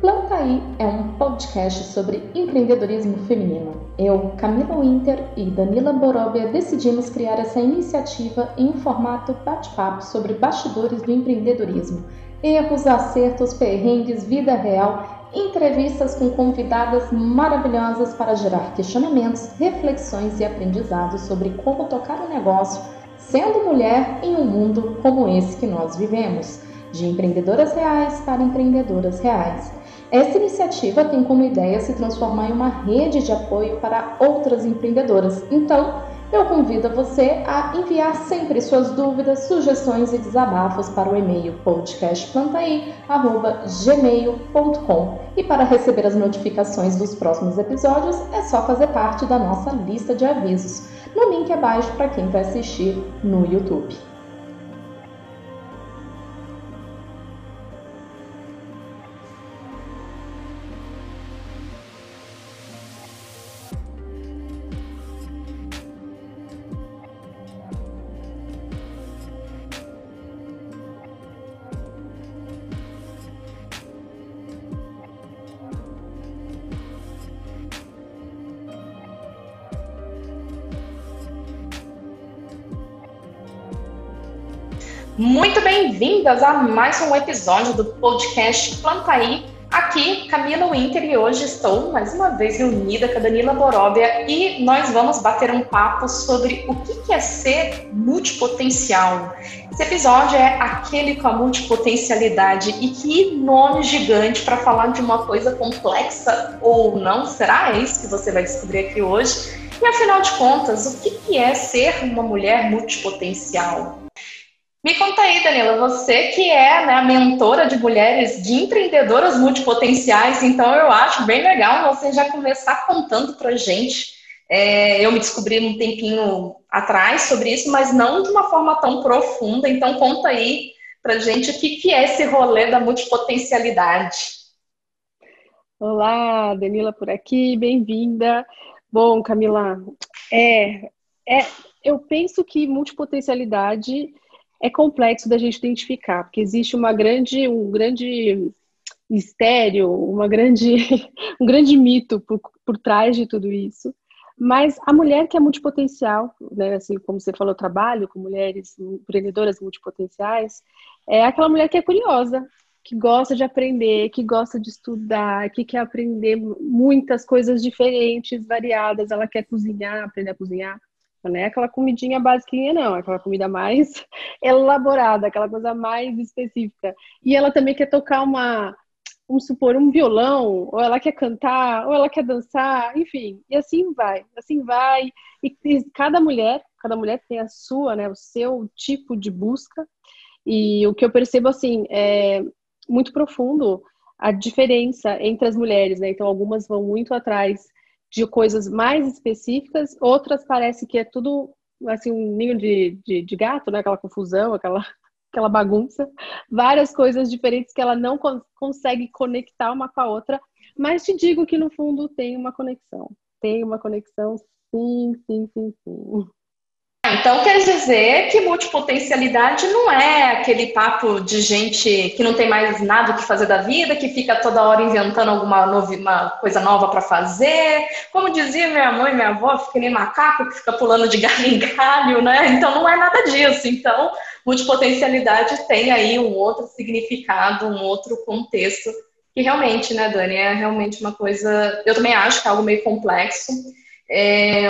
Plantaí é um podcast sobre empreendedorismo feminino. Eu, Camila Winter e Danila Borovia decidimos criar essa iniciativa em um formato bate-papo sobre bastidores do empreendedorismo, erros, acertos, perrengues, vida real, entrevistas com convidadas maravilhosas para gerar questionamentos, reflexões e aprendizados sobre como tocar um negócio sendo mulher em um mundo como esse que nós vivemos, de empreendedoras reais para empreendedoras reais. Essa iniciativa tem como ideia se transformar em uma rede de apoio para outras empreendedoras. Então, eu convido você a enviar sempre suas dúvidas, sugestões e desabafos para o e-mail podcastplantaí@gmail.com. E para receber as notificações dos próximos episódios, é só fazer parte da nossa lista de avisos no link abaixo para quem vai assistir no YouTube. Muito bem-vindas a mais um episódio do podcast Plantaí. Aqui, Camila Winter, e hoje estou mais uma vez reunida com a Danila Boróbia e nós vamos bater um papo sobre o que é ser multipotencial. Esse episódio é aquele com a multipotencialidade e que nome gigante para falar de uma coisa complexa ou não. Será? É isso que você vai descobrir aqui hoje. E afinal de contas, o que é ser uma mulher multipotencial? Me conta aí, Danila, você que é né, a mentora de mulheres, de empreendedoras multipotenciais, então eu acho bem legal você já começar contando pra gente. É, eu me descobri um tempinho atrás sobre isso, mas não de uma forma tão profunda, então conta aí pra gente o que, que é esse rolê da multipotencialidade. Olá, Danila por aqui, bem-vinda. Bom, Camila, é, é, eu penso que multipotencialidade é complexo da gente identificar, porque existe uma grande, um grande mistério, uma grande, um grande mito por, por trás de tudo isso. Mas a mulher que é multipotencial, né, assim como você falou, trabalho com mulheres empreendedoras multipotenciais, é aquela mulher que é curiosa, que gosta de aprender, que gosta de estudar, que quer aprender muitas coisas diferentes, variadas. Ela quer cozinhar, aprender a cozinhar. Não é aquela comidinha basiquinha, não. É aquela comida mais elaborada, aquela coisa mais específica. E ela também quer tocar uma, vamos supor, um violão, ou ela quer cantar, ou ela quer dançar, enfim. E assim vai, assim vai. E, e cada mulher, cada mulher tem a sua, né, o seu tipo de busca. E o que eu percebo, assim, é muito profundo a diferença entre as mulheres, né? Então, algumas vão muito atrás de coisas mais específicas, outras parece que é tudo assim um ninho de, de, de gato, né? Aquela confusão, aquela aquela bagunça, várias coisas diferentes que ela não con consegue conectar uma com a outra, mas te digo que no fundo tem uma conexão. Tem uma conexão, sim, sim, sim, sim. Então quer dizer que multipotencialidade não é aquele papo de gente que não tem mais nada que fazer da vida, que fica toda hora inventando alguma novi, uma coisa nova para fazer. Como dizia minha mãe, minha avó, fica nem macaco que fica pulando de galho em galho, né? Então não é nada disso. Então, multipotencialidade tem aí um outro significado, um outro contexto que realmente, né, Dani, é realmente uma coisa. Eu também acho que é algo meio complexo. É,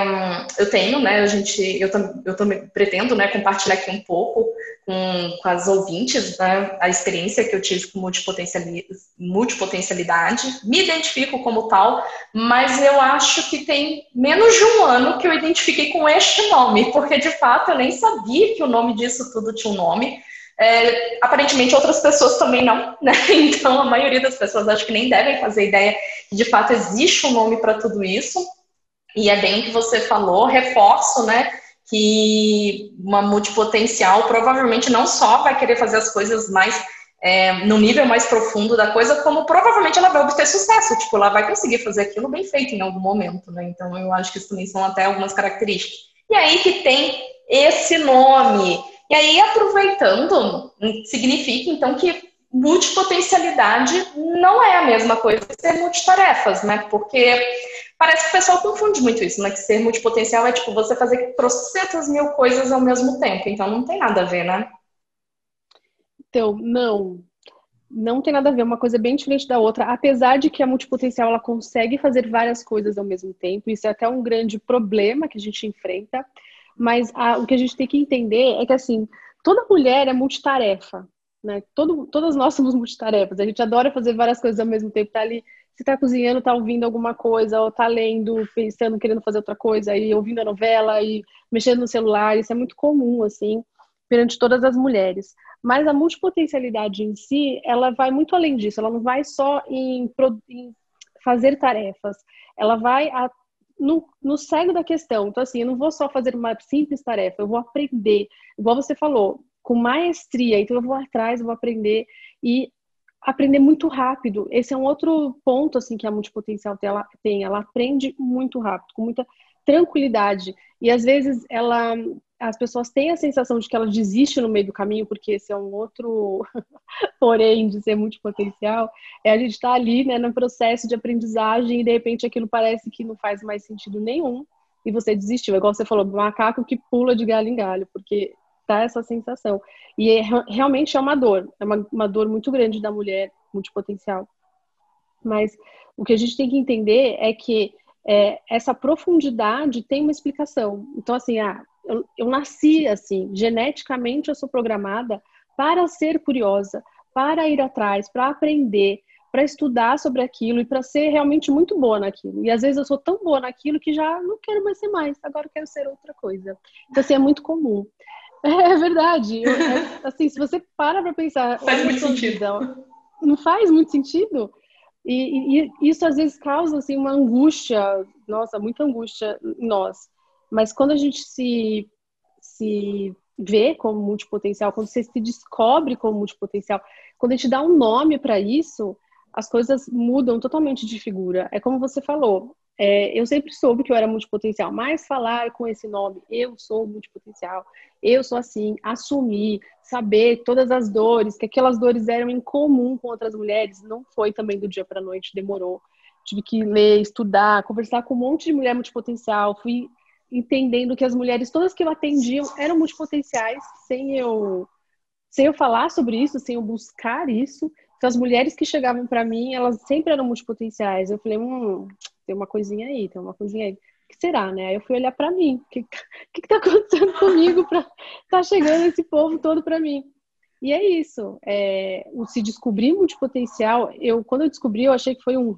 eu tenho, né, a gente, eu, eu também pretendo, né, compartilhar aqui um pouco com, com as ouvintes, né, a experiência que eu tive com multipotencialidade, me identifico como tal, mas eu acho que tem menos de um ano que eu identifiquei com este nome, porque de fato eu nem sabia que o nome disso tudo tinha um nome, é, aparentemente outras pessoas também não, né? Então a maioria das pessoas acho que nem devem fazer ideia que de fato existe um nome para tudo isso. E é bem o que você falou, reforço, né? Que uma multipotencial provavelmente não só vai querer fazer as coisas mais é, no nível mais profundo da coisa, como provavelmente ela vai obter sucesso. Tipo, ela vai conseguir fazer aquilo bem feito em algum momento, né? Então eu acho que isso também são até algumas características. E aí que tem esse nome. E aí, aproveitando, significa então que multipotencialidade não é a mesma coisa que ser multitarefas, né? Porque parece que o pessoal confunde muito isso, né? Que ser multipotencial é tipo você fazer trocentas mil coisas ao mesmo tempo. Então não tem nada a ver, né? Então, não. Não tem nada a ver, uma coisa bem diferente da outra, apesar de que a multipotencial ela consegue fazer várias coisas ao mesmo tempo, isso é até um grande problema que a gente enfrenta, mas a, o que a gente tem que entender é que assim, toda mulher é multitarefa, né? Todo, todas nós somos multitarefas, a gente adora fazer várias coisas ao mesmo tempo, tá ali, se tá cozinhando, tá ouvindo alguma coisa, ou tá lendo, pensando, querendo fazer outra coisa, e ouvindo a novela, e mexendo no celular, isso é muito comum, assim, perante todas as mulheres. Mas a multipotencialidade em si, ela vai muito além disso. Ela não vai só em, em fazer tarefas. Ela vai a, no, no cego da questão. Então, assim, eu não vou só fazer uma simples tarefa, eu vou aprender. Igual você falou, com maestria. Então, eu vou atrás, eu vou aprender e aprender muito rápido. Esse é um outro ponto, assim, que a multipotencial tem. Ela aprende muito rápido, com muita tranquilidade. E, às vezes, ela as pessoas têm a sensação de que ela desiste no meio do caminho, porque esse é um outro porém de ser multipotencial, é a gente estar tá ali, né, no processo de aprendizagem e de repente aquilo parece que não faz mais sentido nenhum e você desistiu. É igual você falou, macaco que pula de galho em galho, porque tá essa sensação. E é, realmente é uma dor, é uma, uma dor muito grande da mulher multipotencial. Mas o que a gente tem que entender é que é, essa profundidade tem uma explicação. Então, assim, ah, eu, eu nasci assim, geneticamente eu sou programada para ser curiosa, para ir atrás, para aprender, para estudar sobre aquilo e para ser realmente muito boa naquilo. E às vezes eu sou tão boa naquilo que já não quero mais ser mais, agora eu quero ser outra coisa. Então, assim, é muito comum. É, verdade. Eu, é, assim, se você para para pensar. Faz muito sentido. Não faz muito sentido? E, e, isso às vezes causa assim, uma angústia, nossa, muita angústia em nós. Mas quando a gente se, se vê como multipotencial, quando você se descobre como multipotencial, quando a gente dá um nome para isso, as coisas mudam totalmente de figura. É como você falou, é, eu sempre soube que eu era multipotencial, mas falar com esse nome, eu sou multipotencial, eu sou assim, assumir, saber todas as dores, que aquelas dores eram em comum com outras mulheres, não foi também do dia para noite, demorou. Tive que ler, estudar, conversar com um monte de mulher multipotencial, fui entendendo que as mulheres todas que eu atendiam eram multipotenciais, sem eu sem eu falar sobre isso, sem eu buscar isso. Então as mulheres que chegavam para mim, elas sempre eram multipotenciais. Eu falei, hum, tem uma coisinha aí, tem uma coisinha aí. O que será, né? Aí eu fui olhar para mim, o que, que que tá acontecendo comigo para tá chegando esse povo todo para mim? E é isso. É, o se descobrir multipotencial, eu quando eu descobri, eu achei que foi um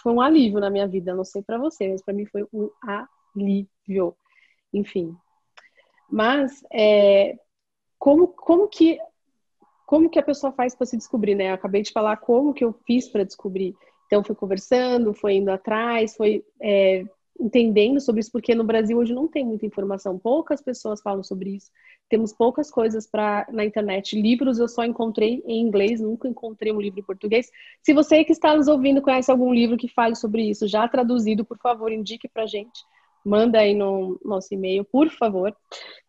foi um alívio na minha vida. Não sei para vocês, mas para mim foi um alívio. Enfim. Mas é, como, como que como que a pessoa faz para se descobrir, né? Eu acabei de falar como que eu fiz para descobrir. Então, foi conversando, foi indo atrás, foi é, entendendo sobre isso, porque no Brasil hoje não tem muita informação, poucas pessoas falam sobre isso. Temos poucas coisas para na internet. Livros eu só encontrei em inglês, nunca encontrei um livro em português. Se você que está nos ouvindo conhece algum livro que fale sobre isso, já traduzido, por favor, indique para gente manda aí no nosso e-mail, por favor,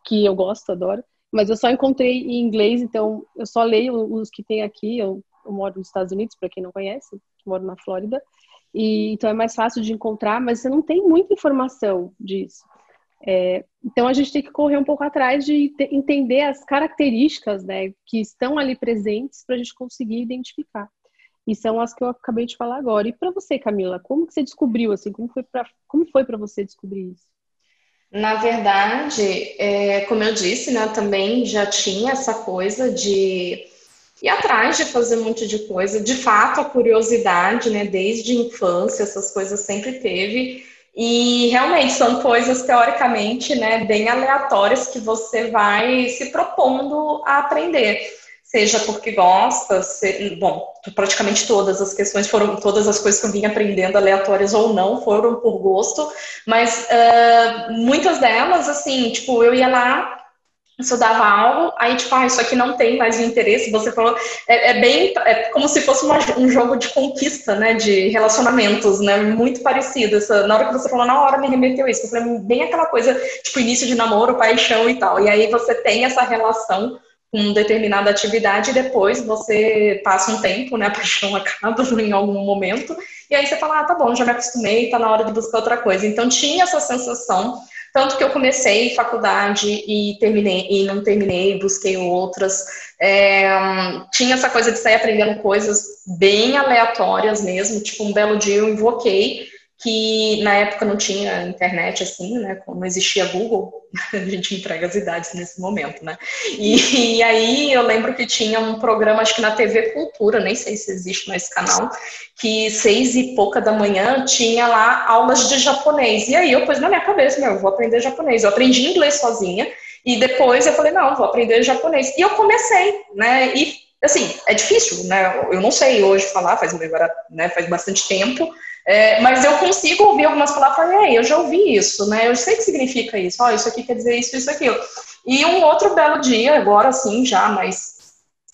que eu gosto, adoro. Mas eu só encontrei em inglês, então eu só leio os que tem aqui. Eu, eu moro nos Estados Unidos, para quem não conhece, moro na Flórida. E, então é mais fácil de encontrar, mas você não tem muita informação disso. É, então a gente tem que correr um pouco atrás de entender as características né, que estão ali presentes para a gente conseguir identificar. E são as que eu acabei de falar agora. E para você, Camila, como que você descobriu assim? Como foi para você descobrir isso? Na verdade, é, como eu disse, né, também já tinha essa coisa de ir atrás de fazer um monte de coisa. De fato, a curiosidade, né, desde a infância, essas coisas sempre teve. E realmente são coisas teoricamente, né, bem aleatórias que você vai se propondo a aprender seja porque gosta, se, bom, praticamente todas as questões foram, todas as coisas que eu vim aprendendo, aleatórias ou não, foram por gosto, mas uh, muitas delas, assim, tipo, eu ia lá, estudava algo, aí tipo, ah, isso aqui não tem mais interesse, você falou, é, é bem, é como se fosse uma, um jogo de conquista, né, de relacionamentos, né, muito parecido, essa, na hora que você falou, na hora me remeteu isso, eu falei, bem aquela coisa, tipo, início de namoro, paixão e tal, e aí você tem essa relação com determinada atividade e depois você passa um tempo, né, a paixão acaba em algum momento, e aí você fala, ah, tá bom, já me acostumei, tá na hora de buscar outra coisa. Então tinha essa sensação, tanto que eu comecei faculdade e terminei e não terminei, busquei outras. É, tinha essa coisa de sair aprendendo coisas bem aleatórias mesmo, tipo um belo dia eu invoquei que na época não tinha internet assim, né? Não existia Google, a gente entrega as idades nesse momento, né? E, e, aí eu lembro que tinha um programa, acho que na TV Cultura, nem sei se existe mais canal, que seis e pouca da manhã tinha lá aulas de japonês. E aí eu pus na minha cabeça, meu, eu vou aprender japonês. Eu aprendi inglês sozinha e depois eu falei, não, vou aprender japonês. E eu comecei, né? E assim, é difícil, né? Eu não sei hoje falar, faz, né, faz bastante tempo. É, mas eu consigo ouvir algumas palavras e eu já ouvi isso, né? Eu sei que significa isso, oh, isso aqui quer dizer isso, isso, aquilo. E um outro belo dia, agora sim, já, mas,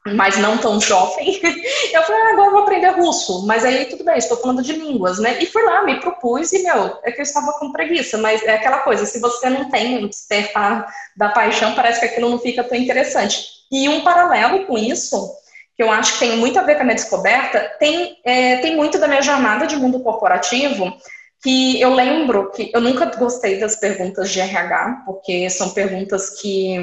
mas não tão jovem, eu falei, ah, agora vou aprender russo. Mas aí tudo bem, estou falando de línguas, né? E fui lá, me propus e, meu, é que eu estava com preguiça, mas é aquela coisa, se você não tem um despertar da paixão, parece que aquilo não fica tão interessante. E um paralelo com isso que eu acho que tem muito a ver com a minha descoberta, tem, é, tem muito da minha jornada de mundo corporativo, que eu lembro que eu nunca gostei das perguntas de RH, porque são perguntas que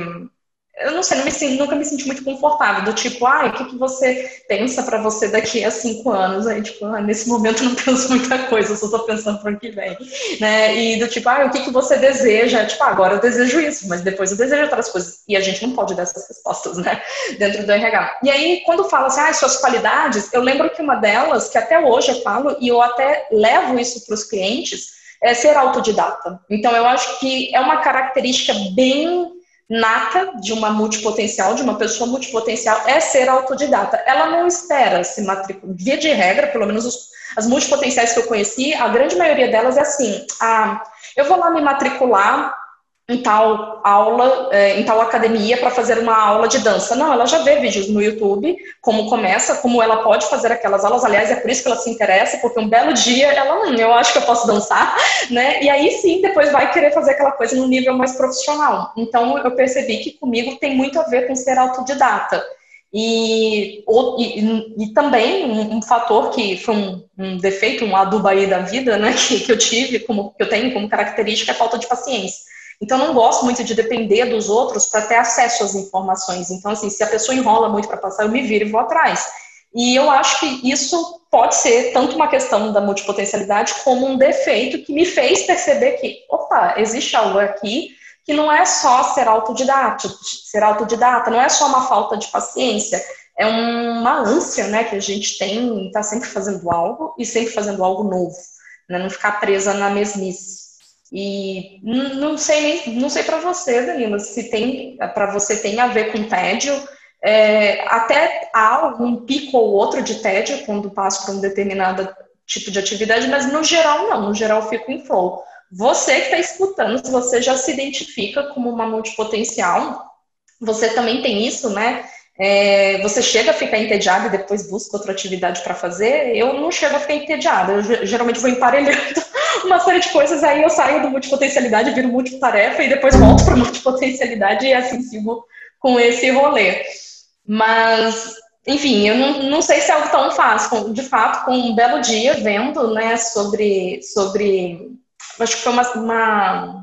eu não sei, não me, nunca me senti muito confortável, do tipo, ah, o que, que você pensa para você daqui a cinco anos? Aí, tipo, ah, nesse momento não penso muita coisa, só estou pensando para o que vem, né? E do tipo, ah, o que, que você deseja? Tipo, ah, agora eu desejo isso, mas depois eu desejo outras coisas. E a gente não pode dar essas respostas, né? Dentro do RH. E aí, quando fala assim, ah, suas qualidades, eu lembro que uma delas, que até hoje eu falo, e eu até levo isso para os clientes, é ser autodidata. Então, eu acho que é uma característica bem nata de uma multipotencial, de uma pessoa multipotencial, é ser autodidata. Ela não espera se matricular. Via de regra, pelo menos os, as multipotenciais que eu conheci, a grande maioria delas é assim: ah, eu vou lá me matricular em tal aula, é, em tal academia para fazer uma aula de dança. Não, ela já vê vídeos no YouTube, como começa, como ela pode fazer aquelas aulas. Aliás, é por isso que ela se interessa, porque um belo dia ela, hum, eu acho que eu posso dançar, né? E aí sim, depois vai querer fazer aquela coisa no nível mais profissional. Então, eu percebi que comigo tem muito a ver com ser autodidata. E, e, e, também um, um, fator que foi um, um, defeito, um adubo aí da vida, né, que, que eu tive, como que eu tenho como característica, é a falta de paciência. Então, não gosto muito de depender dos outros para ter acesso às informações. Então, assim, se a pessoa enrola muito para passar, eu me viro e vou atrás. E eu acho que isso pode ser tanto uma questão da multipotencialidade como um defeito que me fez perceber que, opa, existe algo aqui que não é só ser autodidata, ser autodidata, não é só uma falta de paciência, é uma ânsia, né, que a gente tem, está sempre fazendo algo e sempre fazendo algo novo, né, não ficar presa na mesmice. E não sei não sei para você, Danilo, se tem para você tem a ver com tédio. É, até há algum pico ou outro de tédio quando passo por um determinado tipo de atividade, mas no geral não, no geral fico em flow. Você que está escutando, se você já se identifica como uma multipotencial, você também tem isso, né? É, você chega a ficar entediado e depois busca outra atividade para fazer. Eu não chego a ficar entediada, eu geralmente vou emparelhando uma série de coisas, aí eu saio do multipotencialidade, viro multitarefa e depois volto para multipotencialidade e assim sigo com esse rolê. Mas, enfim, eu não, não sei se é algo tão fácil. De fato, com um belo dia vendo né, sobre, sobre. Acho que foi uma, uma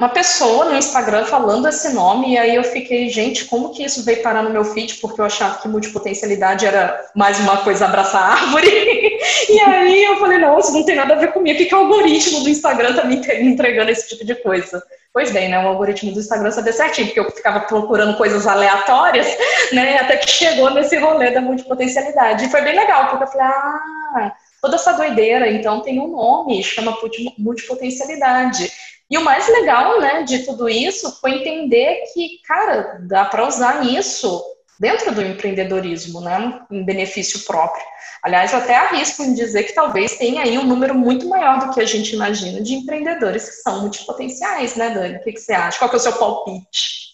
uma pessoa no Instagram falando esse nome, e aí eu fiquei, gente, como que isso veio parar no meu feed? Porque eu achava que multipotencialidade era mais uma coisa abraçar árvore. e aí eu falei, não, isso não tem nada a ver comigo, o que, que o algoritmo do Instagram tá me entregando esse tipo de coisa? Pois bem, né? O algoritmo do Instagram sabia certinho, porque eu ficava procurando coisas aleatórias, né? Até que chegou nesse rolê da multipotencialidade. E foi bem legal, porque eu falei, ah, toda essa doideira, então tem um nome, chama multipotencialidade. E o mais legal, né, de tudo isso foi entender que, cara, dá para usar isso dentro do empreendedorismo, né, em benefício próprio. Aliás, eu até arrisco em dizer que talvez tenha aí um número muito maior do que a gente imagina de empreendedores que são multipotenciais, né, Dani? O que, que você acha? Qual que é o seu palpite?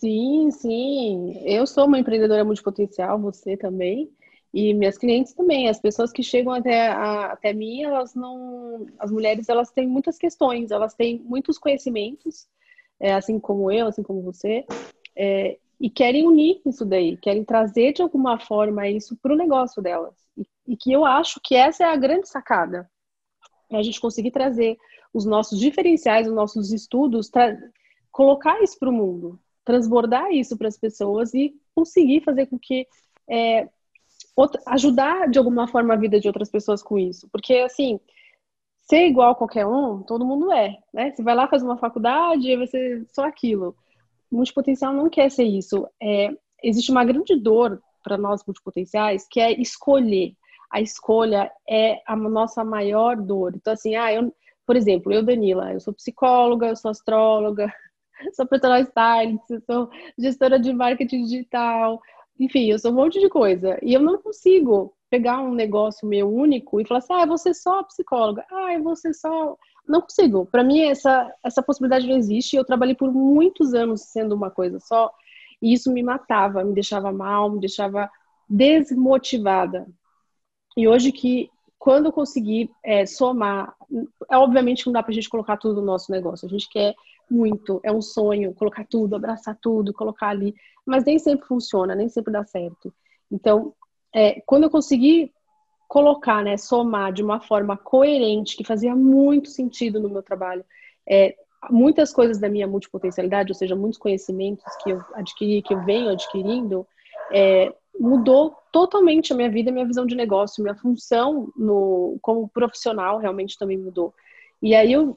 Sim, sim. Eu sou uma empreendedora multipotencial, você também. E minhas clientes também, as pessoas que chegam até, a, até mim, elas não. As mulheres, elas têm muitas questões, elas têm muitos conhecimentos, é, assim como eu, assim como você. É, e querem unir isso daí, querem trazer de alguma forma isso para o negócio delas. E, e, que eu acho que essa é a grande sacada. É a gente conseguir trazer os nossos diferenciais, os nossos estudos, colocar isso para o mundo, transbordar isso para as pessoas e conseguir fazer com que é, outra, ajudar de alguma forma a vida de outras pessoas com isso. Porque, assim, ser igual a qualquer um, todo mundo é, né? Você vai lá, faz uma faculdade e vai ser só aquilo. Multipotencial não quer ser isso. É, existe uma grande dor para nós multipotenciais, que é escolher. A escolha é a nossa maior dor. Então, assim, ah, eu, por exemplo, eu, Danila, eu sou psicóloga, eu sou astróloga, sou personal stylist, sou gestora de marketing digital, enfim, eu sou um monte de coisa. E eu não consigo pegar um negócio meu único e falar assim, ah, vou ser só psicóloga, ah, ser só. Não consigo. Para mim, essa, essa possibilidade não existe. Eu trabalhei por muitos anos sendo uma coisa só, e isso me matava, me deixava mal, me deixava desmotivada. E hoje que, quando eu consegui é, somar, é, obviamente não dá para a gente colocar tudo no nosso negócio, a gente quer muito, é um sonho, colocar tudo, abraçar tudo, colocar ali, mas nem sempre funciona, nem sempre dá certo. Então, é, quando eu consegui colocar, né, somar de uma forma coerente, que fazia muito sentido no meu trabalho, é, muitas coisas da minha multipotencialidade, ou seja, muitos conhecimentos que eu adquiri, que eu venho adquirindo, é, mudou totalmente a minha vida, a minha visão de negócio, minha função no, como profissional realmente também mudou. E aí eu,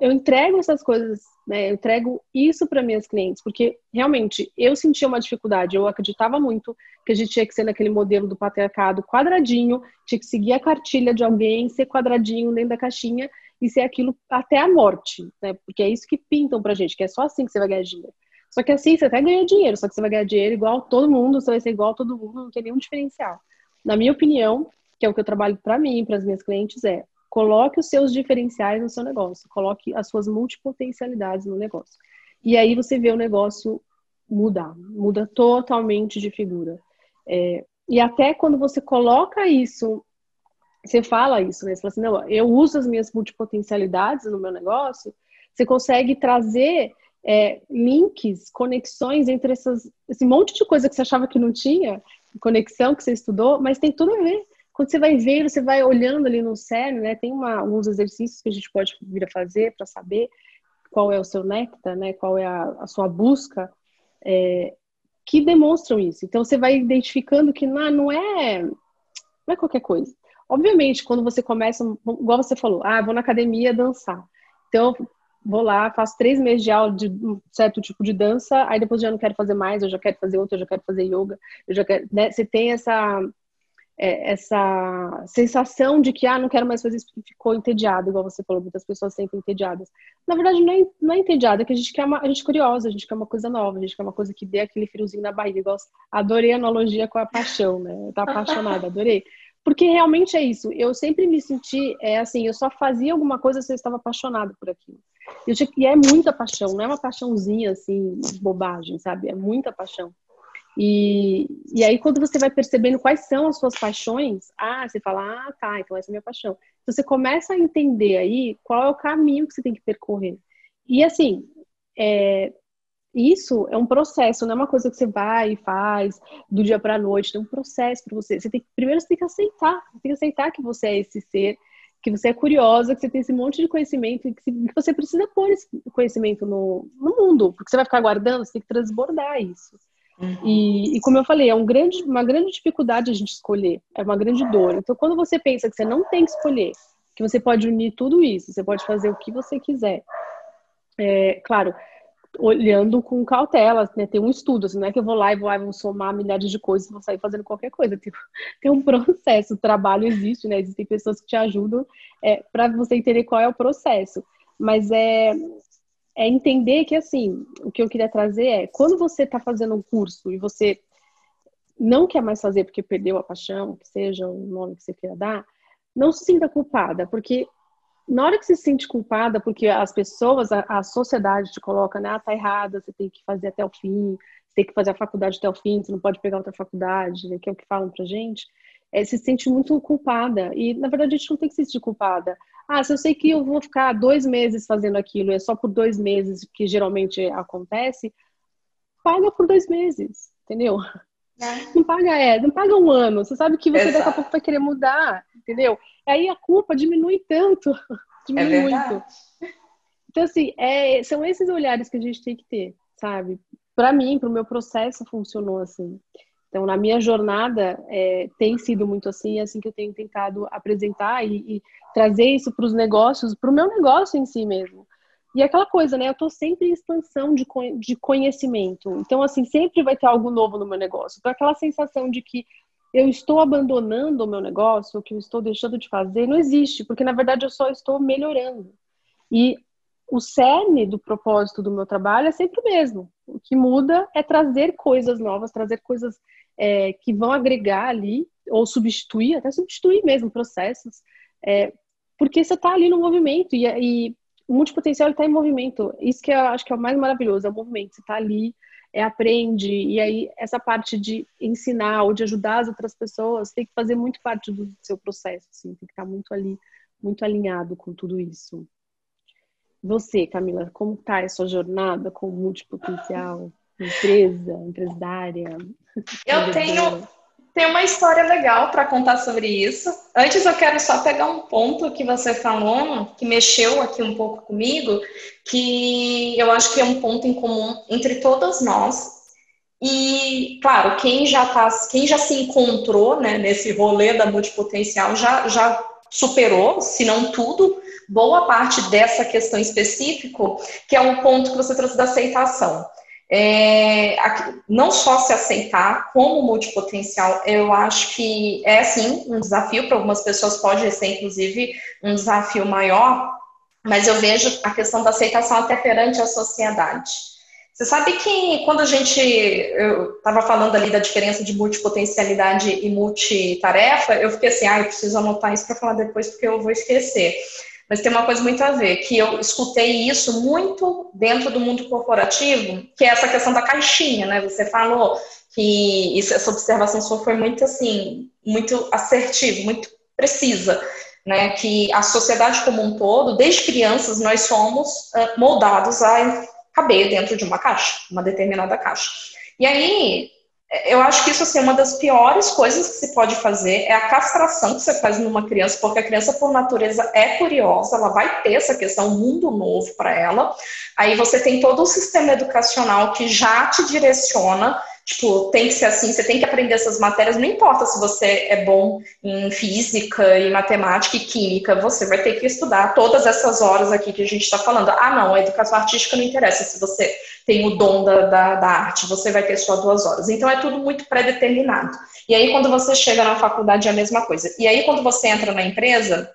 eu entrego essas coisas, né? Eu entrego isso para minhas clientes, porque realmente eu sentia uma dificuldade. Eu acreditava muito que a gente tinha que ser naquele modelo do patriarcado quadradinho, tinha que seguir a cartilha de alguém, ser quadradinho dentro da caixinha e ser aquilo até a morte, né? Porque é isso que pintam pra gente, que é só assim que você vai ganhar dinheiro. Só que assim você até ganha dinheiro, só que você vai ganhar dinheiro igual todo mundo, você vai ser igual todo mundo, não tem nenhum diferencial. Na minha opinião, que é o que eu trabalho para mim, para as minhas clientes, é Coloque os seus diferenciais no seu negócio, coloque as suas multipotencialidades no negócio. E aí você vê o negócio mudar, muda totalmente de figura. É, e até quando você coloca isso, você fala isso, né? Você fala assim, não, eu uso as minhas multipotencialidades no meu negócio, você consegue trazer é, links, conexões entre essas, esse monte de coisa que você achava que não tinha, conexão que você estudou, mas tem tudo a ver. Quando você vai ver, você vai olhando ali no cérebro, né? Tem uma, alguns exercícios que a gente pode vir a fazer para saber qual é o seu néctar, né? Qual é a, a sua busca, é, que demonstram isso. Então você vai identificando que não, não é não é qualquer coisa. Obviamente, quando você começa, igual você falou, ah, vou na academia dançar. Então, vou lá, faço três meses de aula de um certo tipo de dança, aí depois já não quero fazer mais, eu já quero fazer outro, eu já quero fazer yoga, eu já quero, né? Você tem essa é, essa sensação de que, ah, não quero mais fazer isso porque ficou entediado, igual você falou, muitas pessoas sempre entediadas. Na verdade, não é, não é entediado, é que a gente quer uma, a gente é curiosa, a gente quer uma coisa nova, a gente quer uma coisa que dê aquele friozinho na barriga, igual, adorei a analogia com a paixão, né, tá apaixonada, adorei. Porque realmente é isso, eu sempre me senti, é assim, eu só fazia alguma coisa se eu estava apaixonada por aquilo. Tinha, e é muita paixão, não é uma paixãozinha, assim, bobagem, sabe, é muita paixão. E, e aí, quando você vai percebendo quais são as suas paixões, ah, você fala, ah, tá, então essa é a minha paixão. Então, você começa a entender aí qual é o caminho que você tem que percorrer. E assim, é, isso é um processo, não é uma coisa que você vai e faz do dia para a noite, tem um processo para você. você tem, primeiro você tem que aceitar, você tem que aceitar que você é esse ser, que você é curiosa, que você tem esse monte de conhecimento e que você precisa pôr esse conhecimento no, no mundo, porque você vai ficar guardando, você tem que transbordar isso. E, e, como eu falei, é um grande, uma grande dificuldade a gente escolher, é uma grande dor. Então, quando você pensa que você não tem que escolher, que você pode unir tudo isso, você pode fazer o que você quiser, é, claro, olhando com cautela, né? Tem um estudo, assim, não é que eu vou lá e vou, ah, vou somar milhares de coisas e vou sair fazendo qualquer coisa. Tem, tem um processo, o trabalho existe, né? Existem pessoas que te ajudam é, para você entender qual é o processo. Mas é, é entender que, assim, o que eu queria trazer é, quando você está fazendo um curso e você não quer mais fazer porque perdeu a paixão, que seja o nome que você queira dar, não se sinta culpada, porque na hora que você se sente culpada, porque as pessoas, a, a sociedade te coloca, né, ah, tá errada, você tem que fazer até o fim, você tem que fazer a faculdade até o fim, você não pode pegar outra faculdade, né, que é o que falam pra gente, é, se sente muito culpada. E, na verdade, a gente não tem que se sentir culpada. Ah, se eu sei que eu vou ficar dois meses fazendo aquilo, é só por dois meses que geralmente acontece, paga por dois meses, entendeu? É. Não paga, é, não paga um ano. Você sabe que você Exato. daqui a pouco vai querer mudar, entendeu? Aí a culpa diminui tanto, diminui é muito. Então, assim, é, são esses olhares que a gente tem que ter, sabe? Para mim, para o meu processo, funcionou assim. Então, na minha jornada, é, tem sido muito assim, é assim que eu tenho tentado apresentar e, e trazer isso para os negócios, para o meu negócio em si mesmo. E aquela coisa, né? Eu estou sempre em expansão de, de conhecimento. Então, assim, sempre vai ter algo novo no meu negócio. Então, aquela sensação de que eu estou abandonando o meu negócio, o que eu estou deixando de fazer, não existe, porque na verdade eu só estou melhorando. E o cerne do propósito do meu trabalho é sempre o mesmo. O que muda é trazer coisas novas, trazer coisas é, que vão agregar ali, ou substituir, até substituir mesmo processos, é, porque você está ali no movimento e, e o multipotencial está em movimento. Isso que eu acho que é o mais maravilhoso, é o movimento. Você está ali, é, aprende, e aí essa parte de ensinar ou de ajudar as outras pessoas tem que fazer muito parte do seu processo, assim, tem que estar tá muito ali, muito alinhado com tudo isso. Você, Camila, como está essa jornada com multipotencial? Empresa, empresária? Eu tenho tem uma história legal para contar sobre isso. Antes eu quero só pegar um ponto que você falou, que mexeu aqui um pouco comigo, que eu acho que é um ponto em comum entre todas nós. E, claro, quem já tá, quem já se encontrou né, nesse rolê da multipotencial já, já superou, se não tudo, boa parte dessa questão específica, que é um ponto que você trouxe da aceitação é, não só se aceitar como multipotencial, eu acho que é sim um desafio para algumas pessoas, pode ser inclusive um desafio maior, mas eu vejo a questão da aceitação até perante a sociedade. Você sabe que quando a gente, eu estava falando ali da diferença de multipotencialidade e multitarefa, eu fiquei assim, ah, eu preciso anotar isso para falar depois porque eu vou esquecer mas tem uma coisa muito a ver, que eu escutei isso muito dentro do mundo corporativo, que é essa questão da caixinha, né? Você falou que isso, essa observação sua foi muito assim, muito assertiva, muito precisa, né? Que a sociedade como um todo, desde crianças, nós somos moldados a caber dentro de uma caixa, uma determinada caixa. E aí, eu acho que isso assim, é uma das piores coisas que se pode fazer é a castração que você faz numa criança, porque a criança, por natureza, é curiosa, ela vai ter essa questão, um mundo novo para ela. Aí você tem todo o sistema educacional que já te direciona Tipo, tem que ser assim, você tem que aprender essas matérias, não importa se você é bom em física, em matemática e química, você vai ter que estudar todas essas horas aqui que a gente está falando. Ah, não, a educação artística não interessa se você tem o dom da, da, da arte, você vai ter só duas horas. Então é tudo muito pré-determinado. E aí, quando você chega na faculdade, é a mesma coisa. E aí, quando você entra na empresa,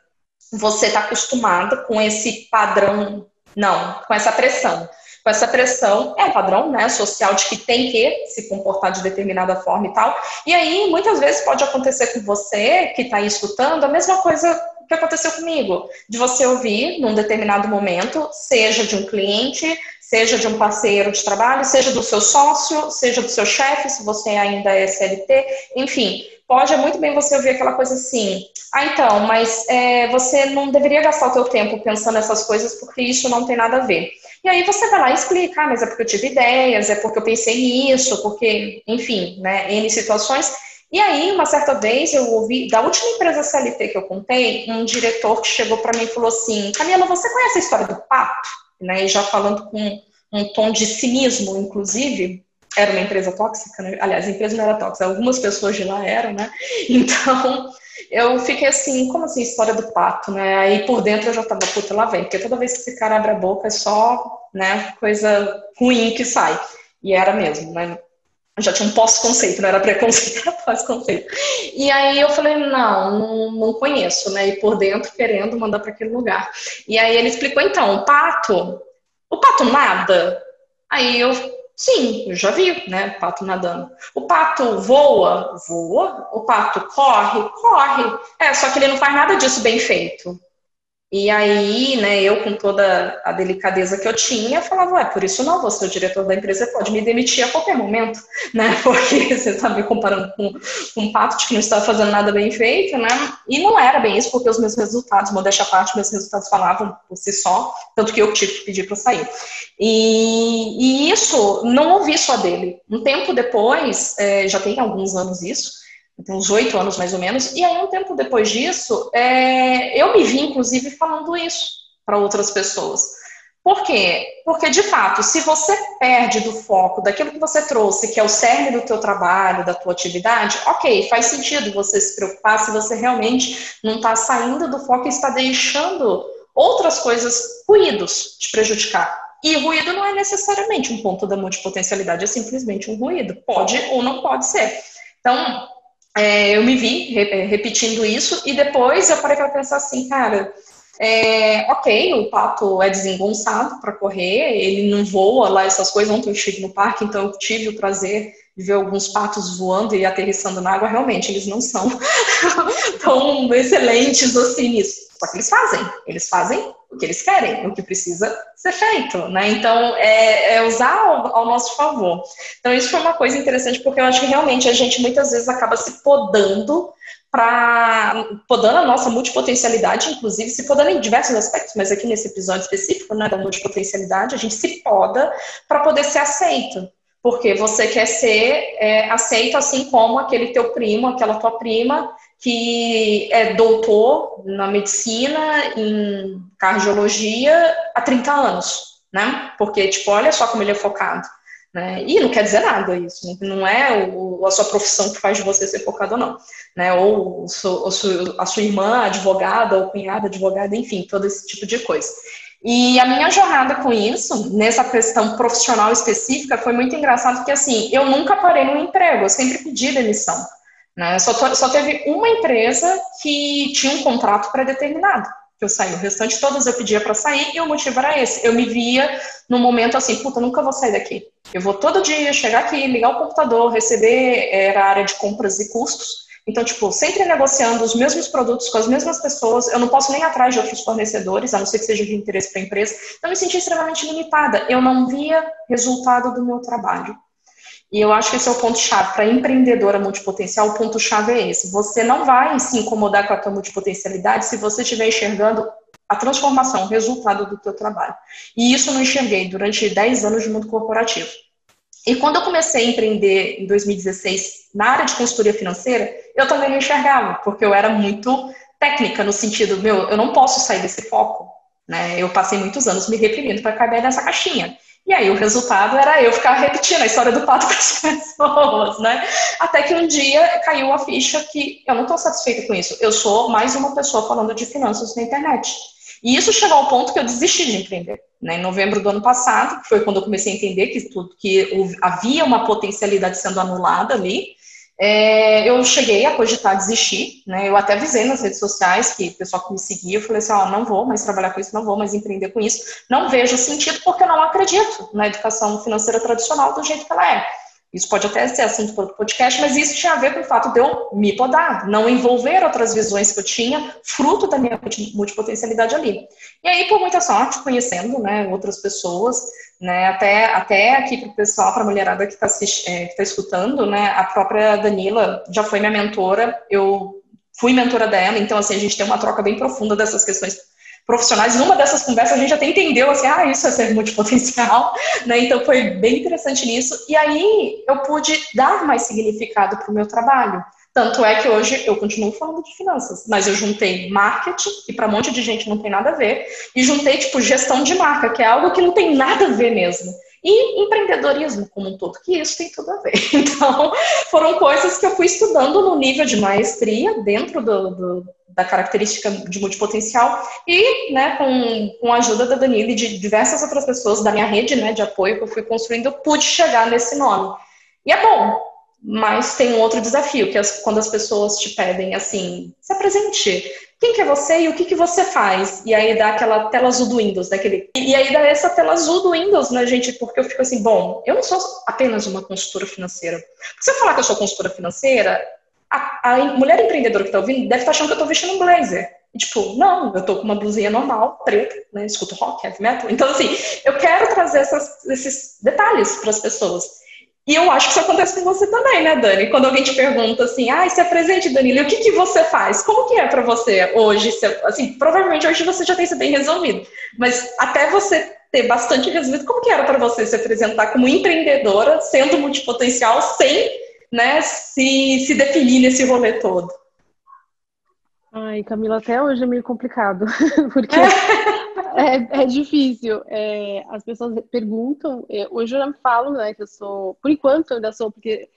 você está acostumada com esse padrão, não, com essa pressão com essa pressão, é um padrão né, social de que tem que se comportar de determinada forma e tal. E aí, muitas vezes, pode acontecer com você, que está aí escutando, a mesma coisa que aconteceu comigo, de você ouvir num determinado momento, seja de um cliente, seja de um parceiro de trabalho, seja do seu sócio, seja do seu chefe, se você ainda é CLT, enfim, pode muito bem você ouvir aquela coisa assim, ah, então, mas é, você não deveria gastar o seu tempo pensando nessas coisas porque isso não tem nada a ver. E aí você vai lá e explica, ah, mas é porque eu tive ideias, é porque eu pensei nisso, porque, enfim, né, N situações. E aí, uma certa vez, eu ouvi, da última empresa CLT que eu contei, um diretor que chegou para mim e falou assim, Camila, você conhece a história do pato? Né, e já falando com um tom de cinismo, inclusive, era uma empresa tóxica, né? aliás, a empresa não era tóxica, algumas pessoas de lá eram, né? Então, eu fiquei assim, como assim, história do pato, né? Aí por dentro eu já tava, puta, lá vem, porque toda vez que esse cara abre a boca é só, né, coisa ruim que sai. E era mesmo, né? Já tinha um pós-conceito, não era preconceito, era pós-conceito. E aí eu falei, não, não, não, conheço, né? E por dentro querendo mandar para aquele lugar. E aí ele explicou, então, o pato, o pato nada? Aí eu Sim, eu já vi, né? Pato nadando. O pato voa? Voa. O pato corre? Corre. É, só que ele não faz nada disso bem feito. E aí, né, eu com toda a delicadeza que eu tinha, falava, ué, por isso não, você, o diretor da empresa, pode me demitir a qualquer momento, né, porque você está me comparando com, um pato de que não estava fazendo nada bem feito, né, e não era bem isso, porque os meus resultados, modéstia à parte, meus resultados falavam por si só, tanto que eu tive que pedir para sair. E, e, isso, não ouvi só dele. Um tempo depois, é, já tem alguns anos isso, uns oito anos mais ou menos, e aí um tempo depois disso, é, eu me vi inclusive falando isso para outras pessoas. Por quê? Porque, de fato, se você perde do foco daquilo que você trouxe, que é o cerne do teu trabalho, da tua atividade, ok, faz sentido você se preocupar se você realmente não está saindo do foco e está deixando outras coisas, ruídos, te prejudicar. E ruído não é necessariamente um ponto da multipotencialidade, é simplesmente um ruído. Pode ou não pode ser. Então, é, eu me vi é, repetindo isso e depois eu parei para pensar assim, cara, é, ok, o pato é desengonçado para correr, ele não voa lá essas coisas. Ontem eu estive no parque, então eu tive o prazer de ver alguns patos voando e aterrissando na água. Realmente, eles não são tão excelentes assim nisso. Só que eles fazem, eles fazem o que eles querem, o que precisa ser feito, né? Então, é, é usar ao, ao, nosso favor. Então, isso foi uma coisa interessante, porque eu acho que realmente a gente muitas vezes acaba se podando para podando a nossa multipotencialidade, inclusive se podando em diversos aspectos, mas aqui nesse episódio específico, né, da multipotencialidade, a gente se poda para poder ser aceito. Porque você quer ser é, aceito assim como aquele teu primo, aquela tua prima que é doutor na medicina, em cardiologia, há 30 anos, né? Porque, tipo, olha só como ele é focado. Né? E não quer dizer nada isso, não é o, a sua profissão que faz de você ser focado ou não, né? Ou a sua, a sua irmã advogada, ou cunhada advogada, enfim, todo esse tipo de coisa. E a minha jornada com isso, nessa questão profissional específica, foi muito engraçado, porque assim, eu nunca parei no emprego, eu sempre pedi demissão. Né? Só, só teve uma empresa que tinha um contrato pré-determinado que eu saí. O restante todas eu pedia para sair e o motivo era esse. Eu me via num momento assim, puta, nunca vou sair daqui. Eu vou todo dia chegar aqui, ligar o computador, receber, era a área de compras e custos. Então, tipo, sempre negociando os mesmos produtos com as mesmas pessoas, eu não posso nem atrás de outros fornecedores, a não ser que seja de interesse para a empresa. Então, eu me senti extremamente limitada. Eu não via resultado do meu trabalho. E eu acho que esse é o ponto-chave. Para empreendedora multipotencial, o ponto-chave é esse. Você não vai se incomodar com a tua multipotencialidade se você estiver enxergando a transformação, o resultado do teu trabalho. E isso eu não enxerguei durante 10 anos de mundo corporativo. E quando eu comecei a empreender em 2016 na área de consultoria financeira, eu também não enxergava, porque eu era muito técnica no sentido, meu, eu não posso sair desse foco. Né? Eu passei muitos anos me reprimindo para caber nessa caixinha. E aí o resultado era eu ficar repetindo a história do pato com as pessoas, né? Até que um dia caiu a ficha que eu não estou satisfeita com isso. Eu sou mais uma pessoa falando de finanças na internet. E isso chegou ao ponto que eu desisti de empreender. Né? Em novembro do ano passado, que foi quando eu comecei a entender que, tudo, que havia uma potencialidade sendo anulada ali, é, eu cheguei a cogitar desistir, né? Eu até avisei nas redes sociais que o pessoal que me seguia, eu falei assim, ó, oh, não vou mais trabalhar com isso, não vou mais empreender com isso, não vejo sentido porque eu não acredito na educação financeira tradicional do jeito que ela é. Isso pode até ser assunto para outro podcast, mas isso tinha a ver com o fato de eu me podar, não envolver outras visões que eu tinha, fruto da minha multipotencialidade ali. E aí, por muita sorte, conhecendo né, outras pessoas, né, até, até aqui para o pessoal, para a mulherada que está é, tá escutando, né, a própria Danila já foi minha mentora, eu fui mentora dela, então assim, a gente tem uma troca bem profunda dessas questões profissionais. Numa dessas conversas a gente até entendeu assim, ah, isso é ser multipotencial, né? Então foi bem interessante nisso. E aí eu pude dar mais significado para o meu trabalho. Tanto é que hoje eu continuo falando de finanças, mas eu juntei marketing, que para um monte de gente não tem nada a ver, e juntei tipo gestão de marca, que é algo que não tem nada a ver mesmo. E empreendedorismo como um todo, que isso tem tudo a ver. Então, foram coisas que eu fui estudando no nível de maestria, dentro do, do da característica de multipotencial e, né, com, com a ajuda da Danilo e de diversas outras pessoas da minha rede, né, de apoio que eu fui construindo, eu pude chegar nesse nome. E é bom, mas tem um outro desafio, que é quando as pessoas te pedem assim, se apresente, quem que é você e o que que você faz? E aí dá aquela tela azul do Windows, daquele... E aí dá essa tela azul do Windows, né, gente? Porque eu fico assim, bom, eu não sou apenas uma consultora financeira. Se eu falar que eu sou consultora financeira, a, a mulher empreendedora que está ouvindo deve estar tá achando que eu estou vestindo um blazer. E, tipo, não, eu tô com uma blusinha normal, preta, né? Escuto rock, heavy metal. Então, assim, eu quero trazer essas, esses detalhes para as pessoas. E eu acho que isso acontece com você também, né, Dani? Quando alguém te pergunta assim, ah, se é presente, Danilo, e o que, que você faz? Como que é para você hoje? Assim, provavelmente hoje você já tem isso bem resolvido. Mas até você ter bastante resolvido, como que era para você se apresentar como empreendedora, sendo multipotencial, sem né, se, se definir nesse rolê todo? Ai, Camila, até hoje é meio complicado, porque é, é difícil. É, as pessoas perguntam, é, hoje eu já falo, né, que eu sou, por enquanto eu ainda sou, porque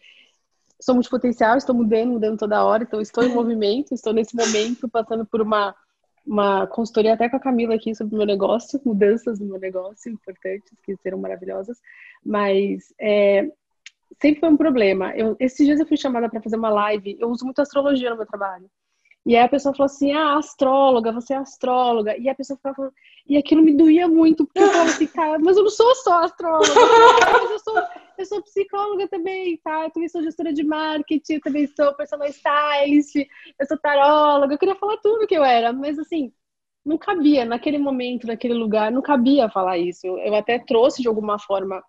sou multipotencial, estou mudando, mudando toda hora, então estou em movimento, estou nesse momento passando por uma, uma consultoria até com a Camila aqui sobre o meu negócio, mudanças no meu negócio importantes, que serão maravilhosas, mas é, sempre foi um problema. Eu, esses dias eu fui chamada para fazer uma live, eu uso muito astrologia no meu trabalho. E aí a pessoa falou assim: ah, astróloga, você é astróloga. E a pessoa ficava falando, e aquilo me doía muito, porque eu falava assim, cara, mas eu não sou só astróloga, mas eu sou, eu sou psicóloga também, tá? Eu também sou gestora de marketing, eu também sou personal stylist, eu sou taróloga, eu queria falar tudo que eu era, mas assim, não cabia naquele momento, naquele lugar, não cabia falar isso. Eu até trouxe de alguma forma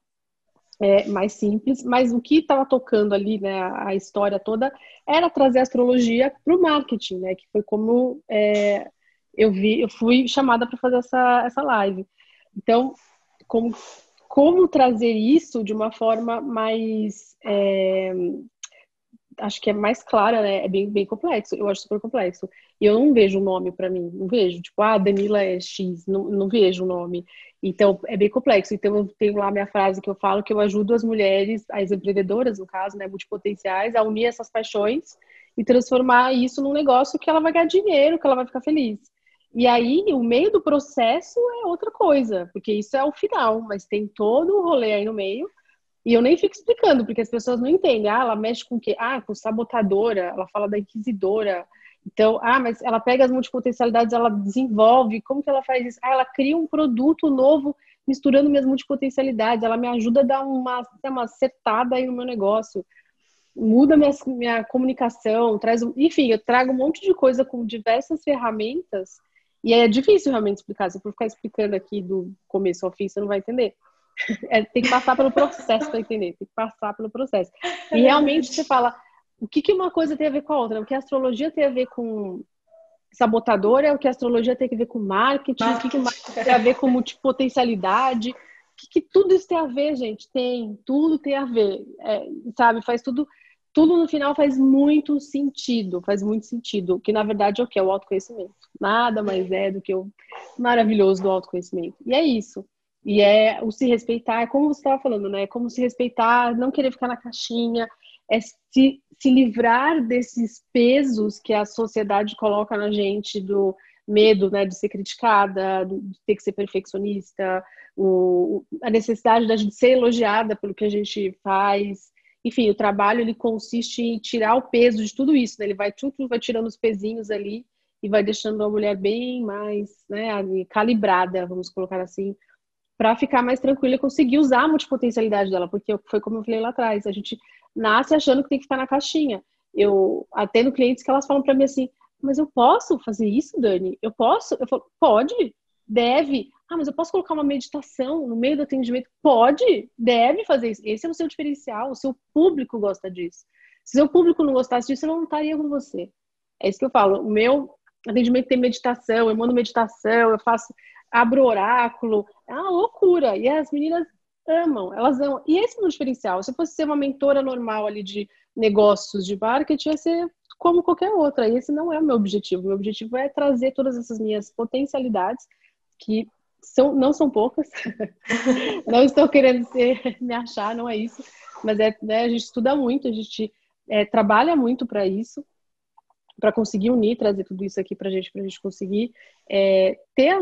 é, mais simples, mas o que estava tocando ali, né, a história toda, era trazer a astrologia para o marketing, né, que foi como é, eu vi, eu fui chamada para fazer essa, essa live. Então, como, como trazer isso de uma forma mais é, acho que é mais clara, né? É bem, bem complexo. Eu acho super complexo. E eu não vejo um nome para mim. Não vejo. Tipo, ah, Danila é X. Não, não vejo um nome. Então, é bem complexo. Então, eu tenho lá minha frase que eu falo que eu ajudo as mulheres, as empreendedoras, no caso, né? Multipotenciais, a unir essas paixões e transformar isso num negócio que ela vai ganhar dinheiro, que ela vai ficar feliz. E aí, o meio do processo é outra coisa, porque isso é o final, mas tem todo o rolê aí no meio e eu nem fico explicando, porque as pessoas não entendem. Ah, ela mexe com o quê? Ah, com sabotadora, ela fala da inquisidora. Então, ah, mas ela pega as multipotencialidades, ela desenvolve. Como que ela faz isso? Ah, ela cria um produto novo misturando minhas multipotencialidades. Ela me ajuda a dar uma, uma acertada aí no meu negócio. Muda minha, minha comunicação, traz, enfim, eu trago um monte de coisa com diversas ferramentas. E é difícil realmente explicar. Se eu for ficar explicando aqui do começo ao fim, você não vai entender. É, tem que passar pelo processo para entender, tem que passar pelo processo. E realmente você fala, o que, que uma coisa tem a ver com a outra? O que a astrologia tem a ver com sabotadora, o que a astrologia tem a ver com marketing, marketing. o que, que marketing tem a ver com multipotencialidade, o que, que tudo isso tem a ver, gente? Tem, tudo tem a ver, é, sabe? Faz tudo, tudo no final faz muito sentido, faz muito sentido, que na verdade é o que? É o autoconhecimento. Nada mais é do que o maravilhoso do autoconhecimento. E é isso. E é o se respeitar, é como você estava falando, né? É como se respeitar, não querer ficar na caixinha, é se, se livrar desses pesos que a sociedade coloca na gente do medo, né, de ser criticada, de ter que ser perfeccionista, o, a necessidade da gente ser elogiada pelo que a gente faz. Enfim, o trabalho ele consiste em tirar o peso de tudo isso, né? Ele vai tudo vai tirando os pezinhos ali e vai deixando a mulher bem mais, né, calibrada, vamos colocar assim, para ficar mais tranquila e conseguir usar a multipotencialidade dela, porque foi como eu falei lá atrás, a gente nasce achando que tem que ficar na caixinha. Eu atendo clientes que elas falam para mim assim, mas eu posso fazer isso, Dani? Eu posso? Eu falo, pode, deve. Ah, mas eu posso colocar uma meditação no meio do atendimento? Pode, deve fazer isso. Esse é o seu diferencial, o seu público gosta disso. Se seu público não gostasse disso, eu não estaria com você. É isso que eu falo. O meu atendimento tem meditação, eu mando meditação, eu faço abro oráculo, é uma loucura. E as meninas amam, elas amam. E esse é o diferencial. Se fosse ser uma mentora normal ali de negócios, de marketing, ia ser como qualquer outra. E esse não é o meu objetivo. O meu objetivo é trazer todas essas minhas potencialidades, que são, não são poucas. não estou querendo ser, me achar, não é isso. Mas é, né, a gente estuda muito, a gente é, trabalha muito para isso para conseguir unir, trazer tudo isso aqui para a gente, para a gente conseguir é, ter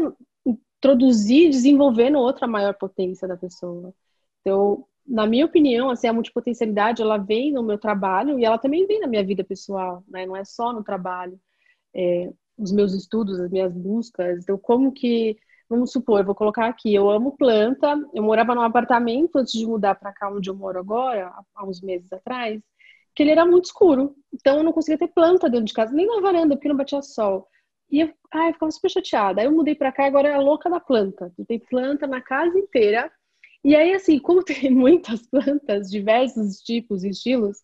introduzir, desenvolver no outra maior potência da pessoa. Então, na minha opinião, assim, a multipotencialidade, ela vem no meu trabalho e ela também vem na minha vida pessoal, né? Não é só no trabalho. É, os meus estudos, as minhas buscas. Então, como que, vamos supor, eu vou colocar aqui, eu amo planta, eu morava num apartamento antes de mudar para cá onde eu moro agora, há uns meses atrás, que ele era muito escuro. Então, eu não conseguia ter planta dentro de casa, nem na varanda, porque não batia sol. E eu, ai, eu ficava super chateada. Aí eu mudei para cá, agora é a louca da planta. Tem planta na casa inteira. E aí, assim, como tem muitas plantas, diversos tipos e estilos,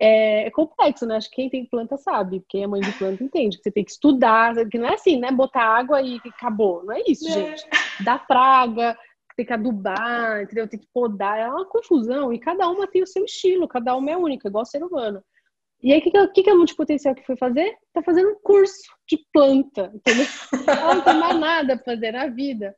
é, complexo, né? Acho que quem tem planta sabe, quem é mãe de planta entende que você tem que estudar, que não é assim, né? Botar água e acabou. Não é isso, é. gente. Dá praga, tem que adubar, entendeu? Tem que podar, é uma confusão. E cada uma tem o seu estilo, cada uma é única, igual ser humano. E aí, o que, que, que a multipotencial que foi fazer? Tá fazendo um curso de planta, entendeu? Ela não tem mais nada a fazer na vida.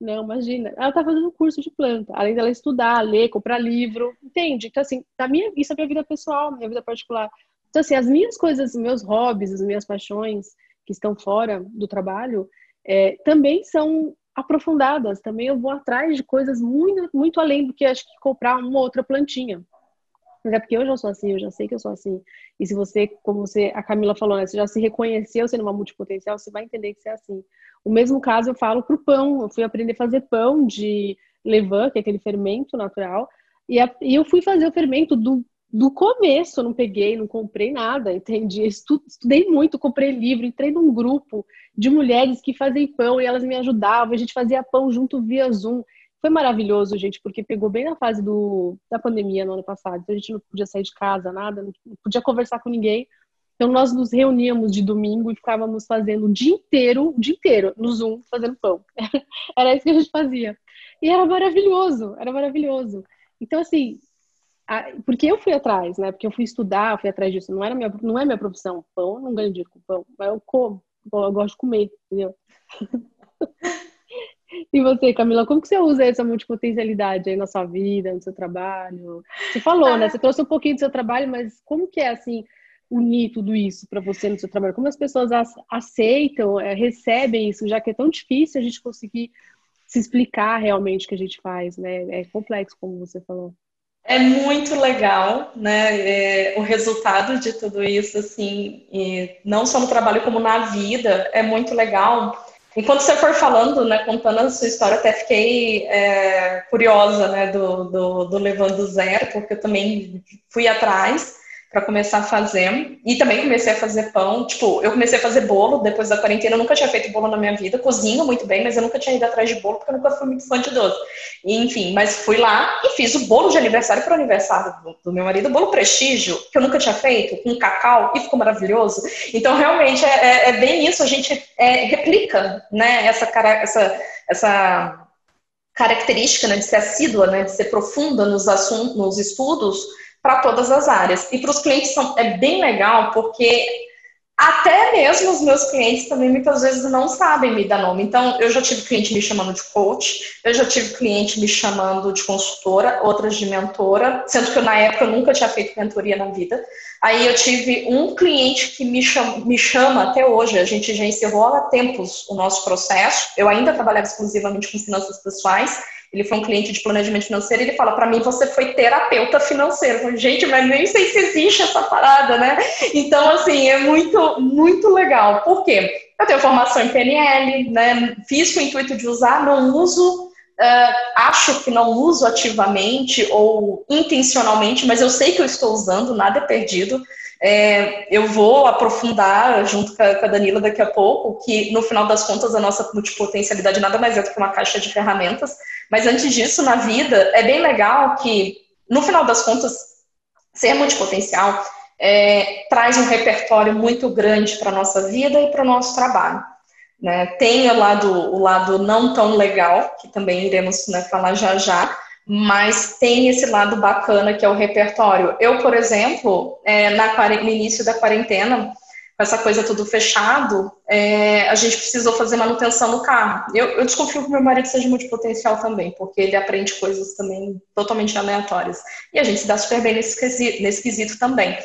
Não, imagina. Ela tá fazendo um curso de planta, além dela estudar, ler, comprar livro, entende? Então, assim, na minha, isso é minha vida pessoal, minha vida particular. Então, assim, as minhas coisas, meus hobbies, as minhas paixões que estão fora do trabalho, é, também são aprofundadas. Também eu vou atrás de coisas muito, muito além do que acho que comprar uma outra plantinha. Mas é porque eu já sou assim, eu já sei que eu sou assim. E se você, como você, a Camila falou, né, você já se reconheceu sendo uma multipotencial, você vai entender que você é assim. O mesmo caso eu falo para o pão. Eu fui aprender a fazer pão de levain, que é aquele fermento natural, e, e eu fui fazer o fermento do, do começo. Eu não peguei, não comprei nada, entendi. Estudei muito, comprei livro, entrei num grupo de mulheres que fazem pão e elas me ajudavam. A gente fazia pão junto via Zoom. Foi maravilhoso, gente, porque pegou bem na fase do, da pandemia no ano passado. Então a gente não podia sair de casa, nada, não podia conversar com ninguém. Então nós nos reuníamos de domingo e ficávamos fazendo o dia inteiro, o dia inteiro, no Zoom, fazendo pão. era isso que a gente fazia. E era maravilhoso, era maravilhoso. Então, assim, porque eu fui atrás, né? Porque eu fui estudar, fui atrás disso. Não, era minha, não é minha profissão. Pão, eu não ganho dinheiro com pão, mas eu como. Eu gosto de comer, entendeu? E você, Camila, como que você usa essa multipotencialidade aí na sua vida, no seu trabalho? Você falou, né? Você trouxe um pouquinho do seu trabalho, mas como que é, assim, unir tudo isso para você no seu trabalho? Como as pessoas aceitam, é, recebem isso, já que é tão difícil a gente conseguir se explicar realmente o que a gente faz, né? É complexo, como você falou. É muito legal, né? É, o resultado de tudo isso, assim, não só no trabalho como na vida, é muito legal. Enquanto você for falando, né, contando a sua história, até fiquei é, curiosa, né, do, do, do Levando Zero, porque eu também fui atrás para começar a fazer. E também comecei a fazer pão. Tipo, eu comecei a fazer bolo depois da quarentena. Eu nunca tinha feito bolo na minha vida. Cozinho muito bem, mas eu nunca tinha ido atrás de bolo porque eu nunca fui muito fã de doce. E, enfim, mas fui lá e fiz o bolo de aniversário para o aniversário do, do, meu marido. Bolo prestígio, que eu nunca tinha feito, com cacau, e ficou maravilhoso. Então, realmente, é, é, é bem isso. A gente é, replica né, essa, essa, essa característica né, de ser assídua, né, de ser profunda nos assuntos, nos estudos para todas as áreas. E para os clientes são, é bem legal, porque até mesmo os meus clientes também muitas vezes não sabem me dar nome. Então, eu já tive cliente me chamando de coach, eu já tive cliente me chamando de consultora, outras de mentora, sendo que eu, na época eu nunca tinha feito mentoria na vida. Aí eu tive um cliente que me chama, me chama até hoje, a gente já encerrou há tempos o nosso processo, eu ainda trabalhava exclusivamente com finanças pessoais, ele foi um cliente de planejamento financeiro e ele fala: para mim, você foi terapeuta financeiro. Falei, Gente, mas nem sei se existe essa parada, né? Então, assim, é muito, muito legal. Por quê? Eu tenho formação em PNL, né? Fiz com o intuito de usar, não uso. Uh, acho que não uso ativamente ou intencionalmente, mas eu sei que eu estou usando, nada é perdido. É, eu vou aprofundar junto com a, com a Danila daqui a pouco, que no final das contas a nossa multipotencialidade nada mais é do que uma caixa de ferramentas. Mas antes disso, na vida, é bem legal que, no final das contas, ser multipotencial é, traz um repertório muito grande para a nossa vida e para o nosso trabalho. Né? Tem o lado, o lado não tão legal, que também iremos né, falar já já, mas tem esse lado bacana que é o repertório. Eu, por exemplo, é, na, no início da quarentena, com essa coisa tudo fechado, é, a gente precisou fazer manutenção no carro. Eu, eu, desconfio que meu marido seja multipotencial também, porque ele aprende coisas também totalmente aleatórias. E a gente se dá super bem nesse quesito, nesse quesito também.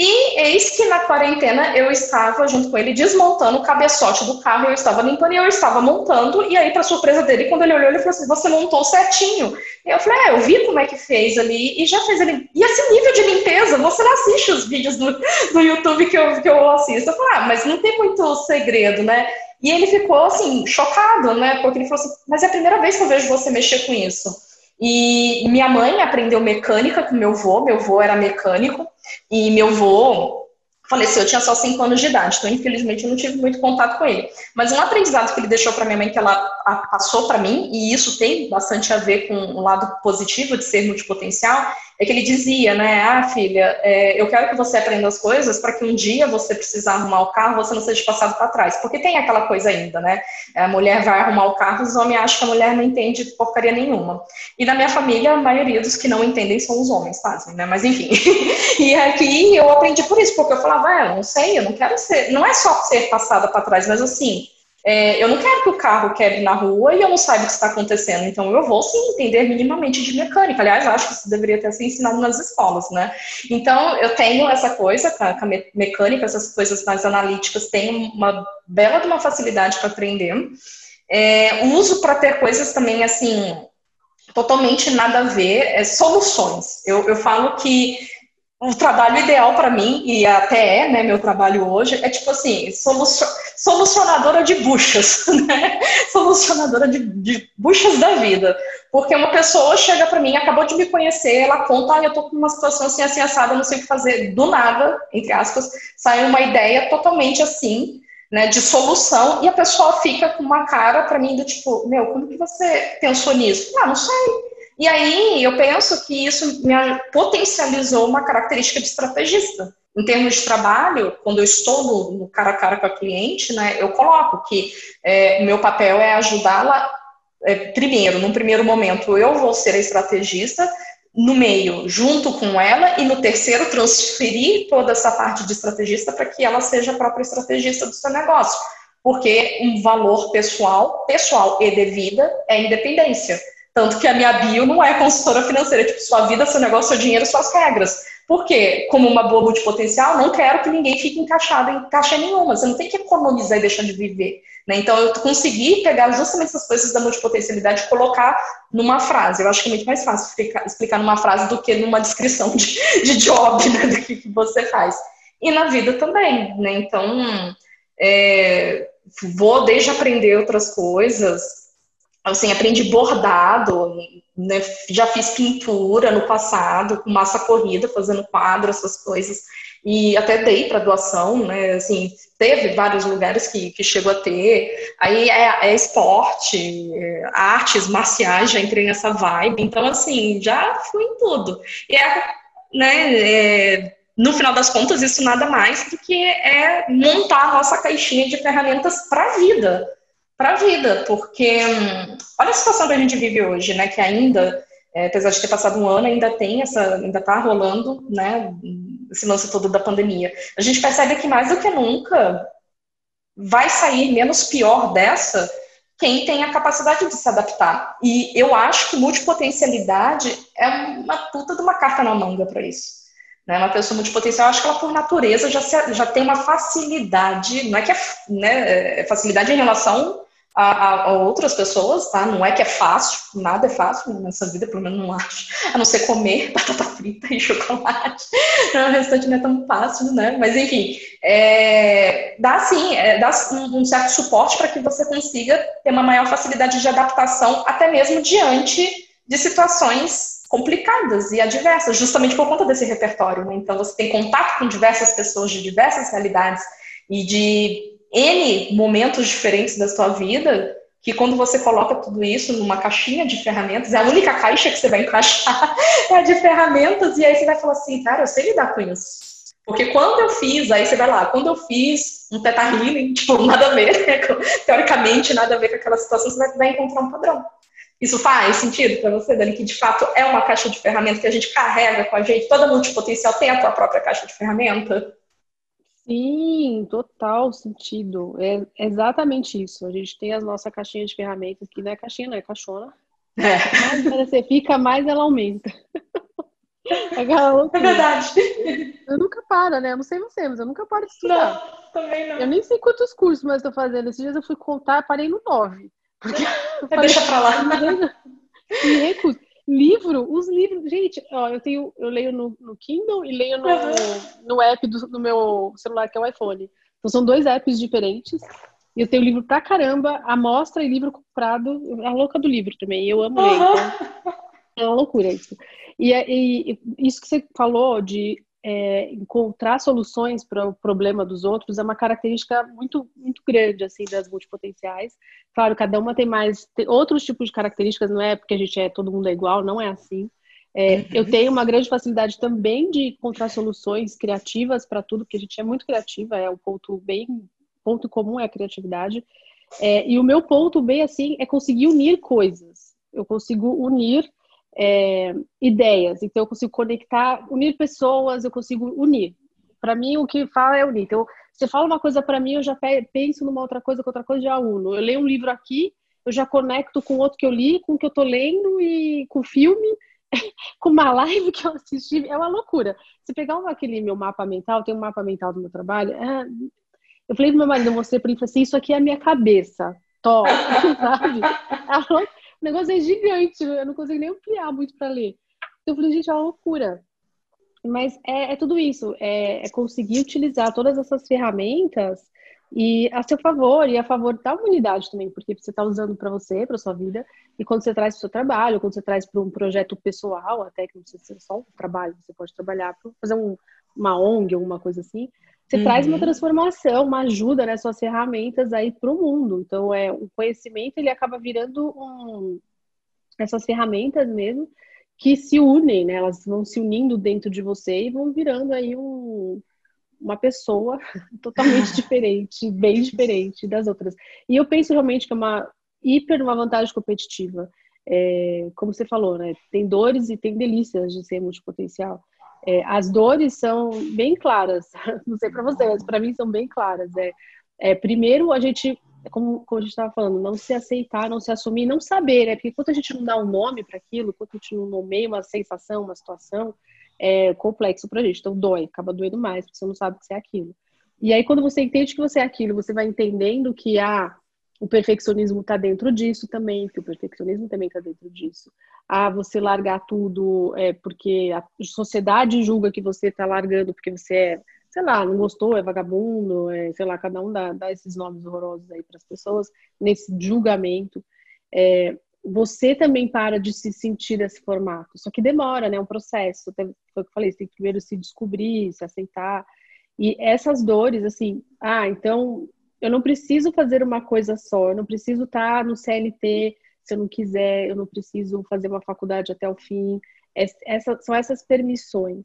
E eis que na quarentena eu estava junto com ele desmontando o cabeçote do carro, eu estava limpando e eu estava montando. E aí, para surpresa dele, quando ele olhou, ele falou assim: Você montou certinho. E eu falei: É, eu vi como é que fez ali e já fez ali. E esse nível de limpeza, você não assiste os vídeos do, do YouTube que eu, que eu assisto. Eu falei: Ah, mas não tem muito segredo, né? E ele ficou assim, chocado, né? Porque ele falou assim: Mas é a primeira vez que eu vejo você mexer com isso. E minha mãe aprendeu mecânica com meu avô, meu avô era mecânico, e meu avô faleceu, eu tinha só 5 anos de idade, então infelizmente eu não tive muito contato com ele. Mas um aprendizado que ele deixou para minha mãe, que ela passou para mim, e isso tem bastante a ver com o lado positivo de ser multipotencial, é que ele dizia, né, ah, filha, é, eu quero que você aprenda as coisas para que um dia você precisar arrumar o carro, você não seja passado para trás. Porque tem aquela coisa ainda, né? A mulher vai arrumar o carro, os homens acham que a mulher não entende porcaria nenhuma. E na minha família, a maioria dos que não entendem são os homens, fazem, né? Mas enfim. e aqui eu aprendi por isso, porque eu falava, ah, eu não sei, eu não quero ser. Não é só ser passada para trás, mas assim é, eu não quero que o carro quebre na rua e eu não saiba o que está acontecendo. Então, eu vou sim entender minimamente de mecânica. Aliás, acho que isso deveria ter sido ensinado nas escolas, né? Então, eu tenho essa coisa com a, com a mecânica, essas coisas mais analíticas, tenho uma bela de uma facilidade para aprender. É, uso para ter coisas também, assim, totalmente nada a ver, é, soluções. Eu, eu falo que o trabalho ideal para mim, e até é, né, meu trabalho hoje, é tipo assim, solucionadora de buchas, né? Solucionadora de, de buchas da vida. Porque uma pessoa chega para mim, acabou de me conhecer, ela conta, ah, eu tô com uma situação assim, assim, assada, não sei o que fazer. Do nada, entre aspas, sai uma ideia totalmente assim, né, de solução, e a pessoa fica com uma cara para mim do tipo, meu, como que você pensou nisso? Ah, não sei. E aí eu penso que isso me potencializou uma característica de estrategista. Em termos de trabalho, quando eu estou no, no cara a cara com a cliente, né, eu coloco que é, o meu papel é ajudá-la, é, primeiro, num primeiro momento, eu vou ser a estrategista, no meio, junto com ela, e no terceiro, transferir toda essa parte de estrategista para que ela seja a própria estrategista do seu negócio. Porque um valor pessoal, pessoal e de vida, é independência. Tanto que a minha bio não é consultora financeira, tipo, sua vida, seu negócio, seu dinheiro, suas regras. Porque, como uma boa multipotencial, não quero que ninguém fique encaixado em caixa nenhuma. Você não tem que economizar e deixar de viver. Né? Então, eu consegui pegar justamente essas coisas da multipotencialidade e colocar numa frase. Eu acho que é muito mais fácil explicar, explicar numa frase do que numa descrição de, de job, né? do que, que você faz. E na vida também, né? Então, é, vou desde aprender outras coisas, assim, aprendi bordado, né? já fiz pintura no passado, com massa corrida, fazendo quadro, essas coisas, e até dei para doação, né, assim, teve vários lugares que, que chegou a ter, aí é, é esporte, é, artes marciais, já entrei nessa vibe, então, assim, já fui em tudo, e é, né, é, no final das contas, isso nada mais do que é montar a nossa caixinha de ferramentas para a vida, para a vida, porque hum, olha a situação que a gente vive hoje, né? Que ainda, é, apesar de ter passado um ano, ainda tem essa, ainda está rolando, né? Esse lance todo da pandemia. A gente percebe que mais do que nunca vai sair menos pior dessa quem tem a capacidade de se adaptar. E eu acho que multipotencialidade é uma puta de uma carta na manga para isso. Né? Uma pessoa multipotencial, acho que ela por natureza já, se, já tem uma facilidade, não é que é, né, é facilidade em relação a, a, outras pessoas, tá? Não é que é fácil, nada é fácil nessa vida, pelo menos não acho, a não ser comer batata frita e chocolate. o restante não é tão fácil, né? Mas enfim, é, dá sim, é, dá um, um certo suporte para que você consiga ter uma maior facilidade de adaptação, até mesmo diante de situações complicadas e adversas, justamente por conta desse repertório. Né? Então, você tem contato com diversas pessoas de diversas realidades e de N momentos diferentes da sua vida, que quando você coloca tudo isso numa caixinha de ferramentas, é a única caixa que você vai encaixar é a de ferramentas, e aí você vai falar assim, cara, eu sei lidar com isso. Porque quando eu fiz, aí você vai lá, quando eu fiz um teta healing, tipo, nada a ver, né, teoricamente nada a ver com aquela situação, você vai encontrar um padrão. Isso faz sentido para você, Dani, que de fato é uma caixa de ferramentas que a gente carrega com a gente, toda multipotencial tem a tua própria caixa de ferramenta? Sim, total sentido. É exatamente isso. A gente tem as nossas caixinhas de ferramentas, que não é caixinha, não é caixona. É. Mais você fica, mais ela aumenta. É, é verdade. Eu nunca paro, né? Eu não sei você, mas eu nunca paro de estudar. Não, também não. Eu nem sei quantos cursos mais estou fazendo. Esses dias eu fui contar, parei no nove. Porque Deixa pra lá. Me recuso. Livro, os livros, gente, ó, eu tenho, eu leio no, no Kindle e leio no, no app do, do, meu celular, que é o iPhone. Então são dois apps diferentes. E eu tenho livro pra caramba, amostra e livro comprado. A louca do livro também. Eu amo ler. Então, é uma loucura isso. E, e, isso que você falou de é, encontrar soluções para o problema dos outros é uma característica muito, muito grande assim das multipotenciais. Claro, cada uma tem mais tem outros tipos de características, não é porque a gente é todo mundo é igual, não é assim. É, uhum. Eu tenho uma grande facilidade também de encontrar soluções criativas para tudo, porque a gente é muito criativa, é o ponto bem ponto comum é a criatividade. É, e o meu ponto bem assim é conseguir unir coisas. Eu consigo unir é, ideias. Então, eu consigo conectar, unir pessoas, eu consigo unir. Para mim, o que fala é unir. Então, você fala uma coisa para mim, eu já penso numa outra coisa, com outra coisa já uno. Eu leio um livro aqui, eu já conecto com outro que eu li, com o que eu tô lendo e com o filme, com uma live que eu assisti. É uma loucura. Se pegar aquele meu mapa mental, tem um mapa mental do meu trabalho. É... Eu falei pro meu marido, eu mostrei para ele, assim, isso aqui é a minha cabeça. Top, sabe? O negócio é gigante, eu não consigo nem ampliar muito para ler. Então eu falei, gente, é uma loucura. Mas é, é tudo isso, é, é, conseguir utilizar todas essas ferramentas e a seu favor e a favor da humanidade também, porque você está usando para você, para sua vida, e quando você traz para o seu trabalho, quando você traz para um projeto pessoal, até que não precisa ser só um trabalho, você pode trabalhar para fazer um, uma ONG, alguma coisa assim, você uhum. traz uma transformação, uma ajuda, né, suas ferramentas aí para o mundo. Então, é o conhecimento ele acaba virando um, essas ferramentas mesmo que se unem, né? Elas vão se unindo dentro de você e vão virando aí um, uma pessoa totalmente diferente, bem diferente das outras. E eu penso realmente que é uma hiper uma vantagem competitiva. É, como você falou, né? Tem dores e tem delícias de ser multipotencial. É, as dores são bem claras, não sei para você, mas para mim são bem claras. É, é, primeiro, a gente, como, como a gente estava falando, não se aceitar, não se assumir, não saber, né? Porque quando a gente não dá um nome para aquilo, quando a gente não nomeia uma sensação, uma situação, é complexo para a gente. Então, dói, acaba doendo mais, porque você não sabe que você é aquilo. E aí, quando você entende que você é aquilo, você vai entendendo que, ah, o perfeccionismo está dentro disso também, que o perfeccionismo também está dentro disso. Ah, você largar tudo é porque a sociedade julga que você está largando porque você é, sei lá, não gostou, é vagabundo, é, sei lá, cada um dá, dá esses nomes horrorosos aí para as pessoas, nesse julgamento. É, você também para de se sentir desse formato. Só que demora, né? É um processo. Foi o que eu falei, você tem que primeiro se descobrir, se aceitar. E essas dores, assim, ah, então eu não preciso fazer uma coisa só, eu não preciso estar no CLT se eu não quiser, eu não preciso fazer uma faculdade até o fim. Essa, são essas permissões.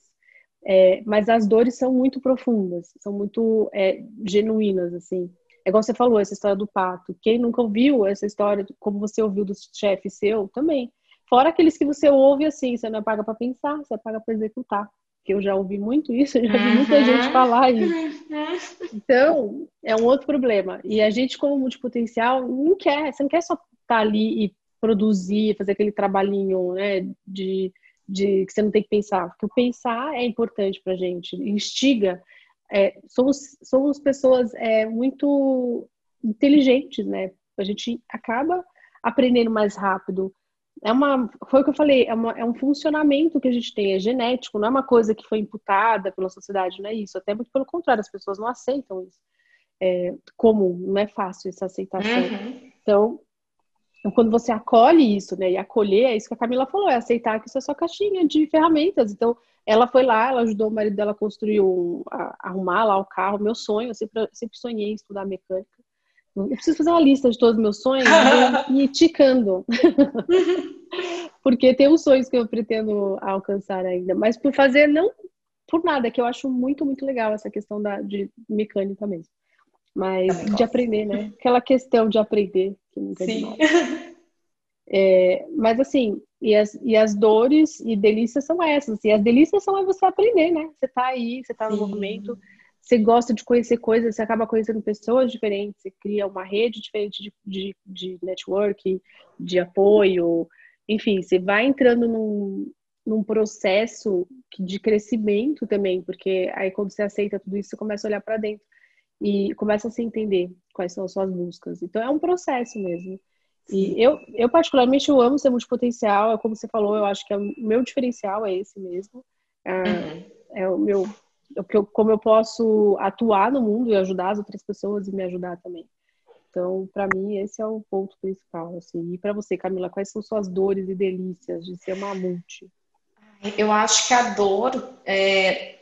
É, mas as dores são muito profundas, são muito é, genuínas, assim. É igual você falou, essa história do pato. Quem nunca ouviu essa história, como você ouviu do chefe seu, também. Fora aqueles que você ouve assim, você não é paga para pensar, você é paga para executar que eu já ouvi muito isso, já vi muita uhum. gente falar isso. Então, é um outro problema. E a gente, como multipotencial, não quer, você não quer só estar tá ali e produzir, fazer aquele trabalhinho, né, de, de que você não tem que pensar. Porque o pensar é importante pra gente, instiga. É, somos, somos pessoas é, muito inteligentes, né? A gente acaba aprendendo mais rápido, é uma, foi o que eu falei, é, uma, é, um funcionamento que a gente tem, é genético, não é uma coisa que foi imputada pela sociedade, não é isso. Até muito pelo contrário, as pessoas não aceitam isso. É comum, não é fácil essa aceitação. Uhum. Então, quando você acolhe isso, né, e acolher, é isso que a Camila falou, é aceitar que isso é só caixinha de ferramentas. Então, ela foi lá, ela ajudou o marido dela a construir, um, a arrumar lá o carro, meu sonho, eu sempre, sempre sonhei em estudar mecânica. Eu preciso fazer uma lista de todos os meus sonhos e ir ticando. Porque tem uns sonhos que eu pretendo alcançar ainda. Mas por fazer, não por nada, que eu acho muito, muito legal essa questão da, de mecânica mesmo. Mas de aprender, né? Aquela questão de aprender, que nunca é Sim. É, mas assim, e as, e as dores e delícias são essas. E as delícias são é você aprender, né? Você tá aí, você tá no Sim. movimento você gosta de conhecer coisas, você acaba conhecendo pessoas diferentes, você cria uma rede diferente de, de, de network, de apoio, enfim, você vai entrando num, num processo de crescimento também, porque aí quando você aceita tudo isso, você começa a olhar para dentro e começa a se entender quais são as suas buscas. Então é um processo mesmo. E eu, eu particularmente, eu amo ser multipotencial, é como você falou, eu acho que é o meu diferencial é esse mesmo. É, é o meu eu, como eu posso atuar no mundo e ajudar as outras pessoas e me ajudar também. Então, para mim, esse é o ponto principal. Assim. E para você, Camila, quais são suas dores e delícias de ser uma multi? Eu acho que a dor é,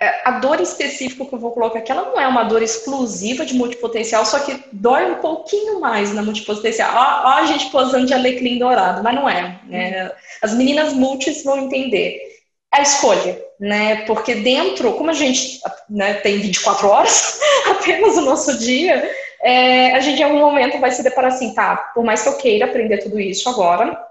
é, a dor específica que eu vou colocar aqui, ela não é uma dor exclusiva de multipotencial, só que dói um pouquinho mais na multipotencial. Ó, ó a gente posando de alecrim dourado, mas não é. Né? As meninas multis vão entender. A escolha, né? Porque dentro, como a gente né, tem 24 horas, apenas o nosso dia, é, a gente em algum momento vai se deparar assim, tá, por mais que eu queira aprender tudo isso agora,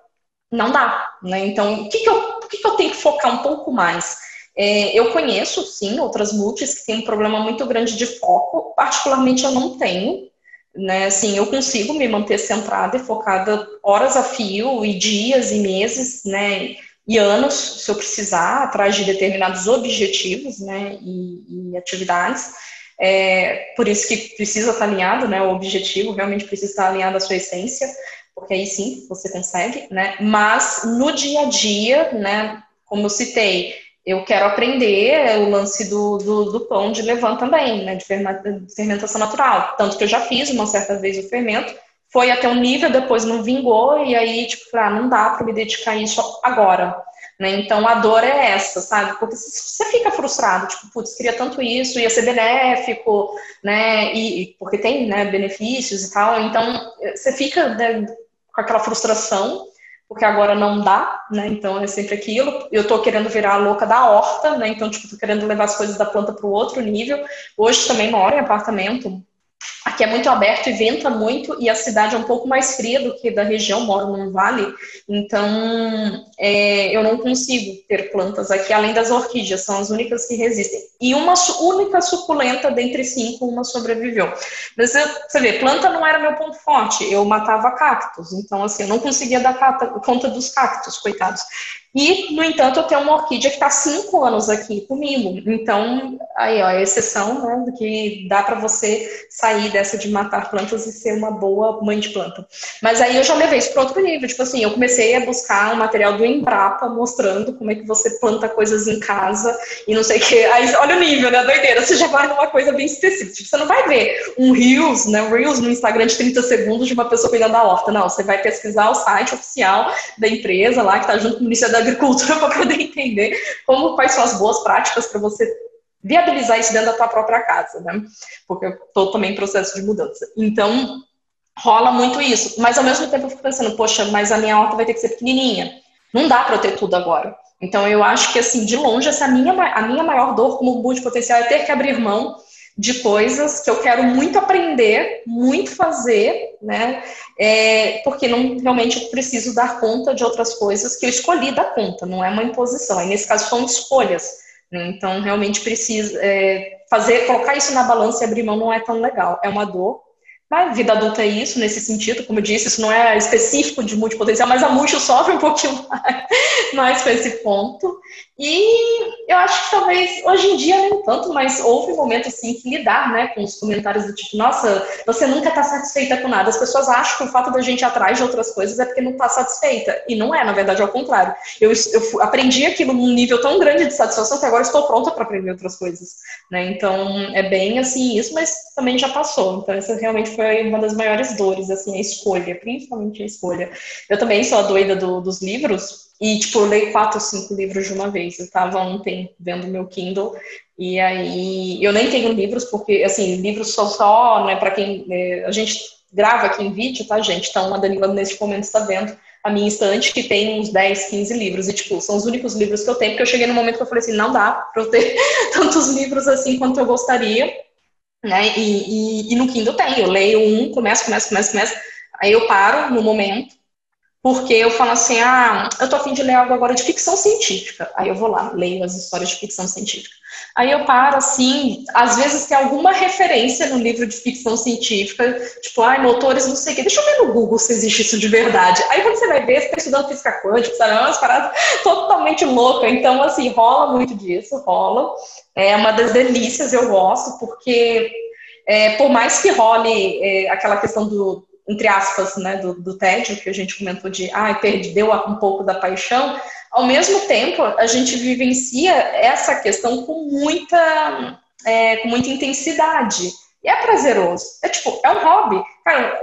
não dá, né? Então, o que, que, eu, o que, que eu tenho que focar um pouco mais? É, eu conheço, sim, outras multis que têm um problema muito grande de foco, particularmente eu não tenho, né? Assim, eu consigo me manter centrada e focada horas a fio, e dias e meses, né? E anos, se eu precisar, atrás de determinados objetivos, né? E, e atividades. É, por isso que precisa estar alinhado, né? O objetivo realmente precisa estar alinhado à sua essência, porque aí sim você consegue, né? Mas no dia a dia, né? Como eu citei, eu quero aprender o lance do, do, do pão de levain também, né, de fermentação natural. Tanto que eu já fiz uma certa vez o fermento, foi até um nível, depois não vingou, e aí, tipo, ah, não dá para me dedicar a isso agora. Né? Então a dor é essa, sabe? Porque você fica frustrado, tipo, putz, queria tanto isso, ia ser benéfico, né? E, porque tem né, benefícios e tal, então você fica né, com aquela frustração porque agora não dá, né? Então é sempre aquilo. Eu tô querendo virar a louca da horta, né? Então, tipo, tô querendo levar as coisas da planta para o outro nível. Hoje também moro em apartamento, Aqui é muito aberto e venta muito, e a cidade é um pouco mais fria do que da região, moro num vale, então é, eu não consigo ter plantas aqui, além das orquídeas, são as únicas que resistem. E uma única suculenta dentre cinco, uma sobreviveu. Mas você vê, planta não era meu ponto forte, eu matava cactos, então assim, eu não conseguia dar conta dos cactos, coitados. E, no entanto, eu tenho uma orquídea que está cinco anos aqui comigo. Então, aí, ó, a exceção, né, do que dá para você sair dessa de matar plantas e ser uma boa mãe de planta. Mas aí eu já levei isso para outro nível. Tipo assim, eu comecei a buscar um material do Embrapa mostrando como é que você planta coisas em casa e não sei o que. Aí, olha o nível, né, doideira. Você já vai numa coisa bem específica. Tipo, você não vai ver um Reels, né, Reels no Instagram de 30 segundos de uma pessoa cuidando da horta. Não, você vai pesquisar o site oficial da empresa lá, que está junto com o Ministério da agricultura para poder entender como quais são as boas práticas para você viabilizar isso dentro da tua própria casa, né? Porque eu estou também em processo de mudança. Então, rola muito isso. Mas ao mesmo tempo eu fico pensando, poxa, mas a minha horta vai ter que ser pequenininha. Não dá para eu ter tudo agora. Então eu acho que assim, de longe, essa minha, a minha maior dor como multipotencial é ter que abrir mão de coisas que eu quero muito aprender, muito fazer, né? É, porque não realmente eu preciso dar conta de outras coisas que eu escolhi dar conta, não é uma imposição. Aí, nesse caso, são escolhas. Né? Então, realmente precisa é, fazer, colocar isso na balança e abrir mão não é tão legal. É uma dor, a vida adulta é isso, nesse sentido, como eu disse, isso não é específico de multipotencial, mas a multi sofre um pouquinho mais, mais com esse ponto. E eu acho que talvez hoje em dia nem tanto, mas houve momentos assim que lidar né, com os comentários do tipo, nossa, você nunca está satisfeita com nada. As pessoas acham que o fato da gente ir atrás de outras coisas é porque não está satisfeita. E não é, na verdade, é o contrário. Eu, eu aprendi aquilo num nível tão grande de satisfação que agora estou pronta para aprender outras coisas. Né? Então é bem assim isso, mas também já passou. Então essa realmente foi uma das maiores dores, assim, a escolha, principalmente a escolha. Eu também sou a doida do, dos livros, e, tipo, eu leio quatro ou cinco livros de uma vez. Eu estava ontem vendo meu Kindle, e aí eu nem tenho livros, porque, assim, livros só, só né, para quem. É, a gente grava aqui em vídeo, tá, gente? Então, a Danila, neste momento, está vendo a minha estante, que tem uns 10, 15 livros. E, tipo, são os únicos livros que eu tenho, porque eu cheguei no momento que eu falei assim: não dá para eu ter tantos livros assim quanto eu gostaria. Né? E, e, e no Kindle tem. Eu leio um, começo, começo, começo, começo. Aí eu paro no momento porque eu falo assim, ah, eu tô afim de ler algo agora de ficção científica. Aí eu vou lá, leio as histórias de ficção científica. Aí eu paro assim, às vezes tem alguma referência no livro de ficção científica, tipo, ai, motores, não sei o quê. Deixa eu ver no Google se existe isso de verdade. Aí quando você vai ver, você tá estudando física quântica, sabe? É umas paradas totalmente loucas. Então, assim, rola muito disso, rola. É uma das delícias, eu gosto, porque é, por mais que role é, aquela questão do entre aspas, né, do, do tédio, que a gente comentou de, ah, perdeu um pouco da paixão, ao mesmo tempo, a gente vivencia essa questão com muita, é, com muita intensidade. E é prazeroso. É tipo, é um hobby. Cara,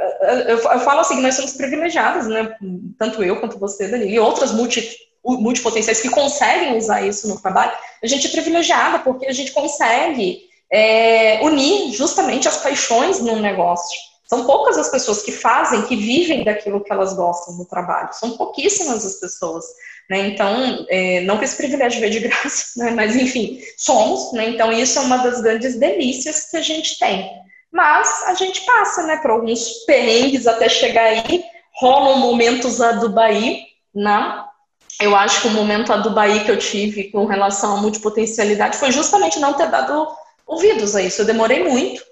eu, eu, falo assim, nós somos privilegiados, né? Tanto eu quanto você, Dani, e outras multi multipotenciais que conseguem usar isso no trabalho, a gente é privilegiada porque a gente consegue é, unir justamente as paixões num negócio. São poucas as pessoas que fazem, que vivem daquilo que elas gostam no trabalho. São pouquíssimas as pessoas. Né? Então, é, não que esse privilégio veio de graça, né? mas enfim, somos. Né? Então, isso é uma das grandes delícias que a gente tem. Mas a gente passa né, por alguns perrengues até chegar aí. Rolam momentos a Dubai, né? Eu acho que o momento a Dubai que eu tive com relação à multipotencialidade foi justamente não ter dado ouvidos a isso. Eu demorei muito.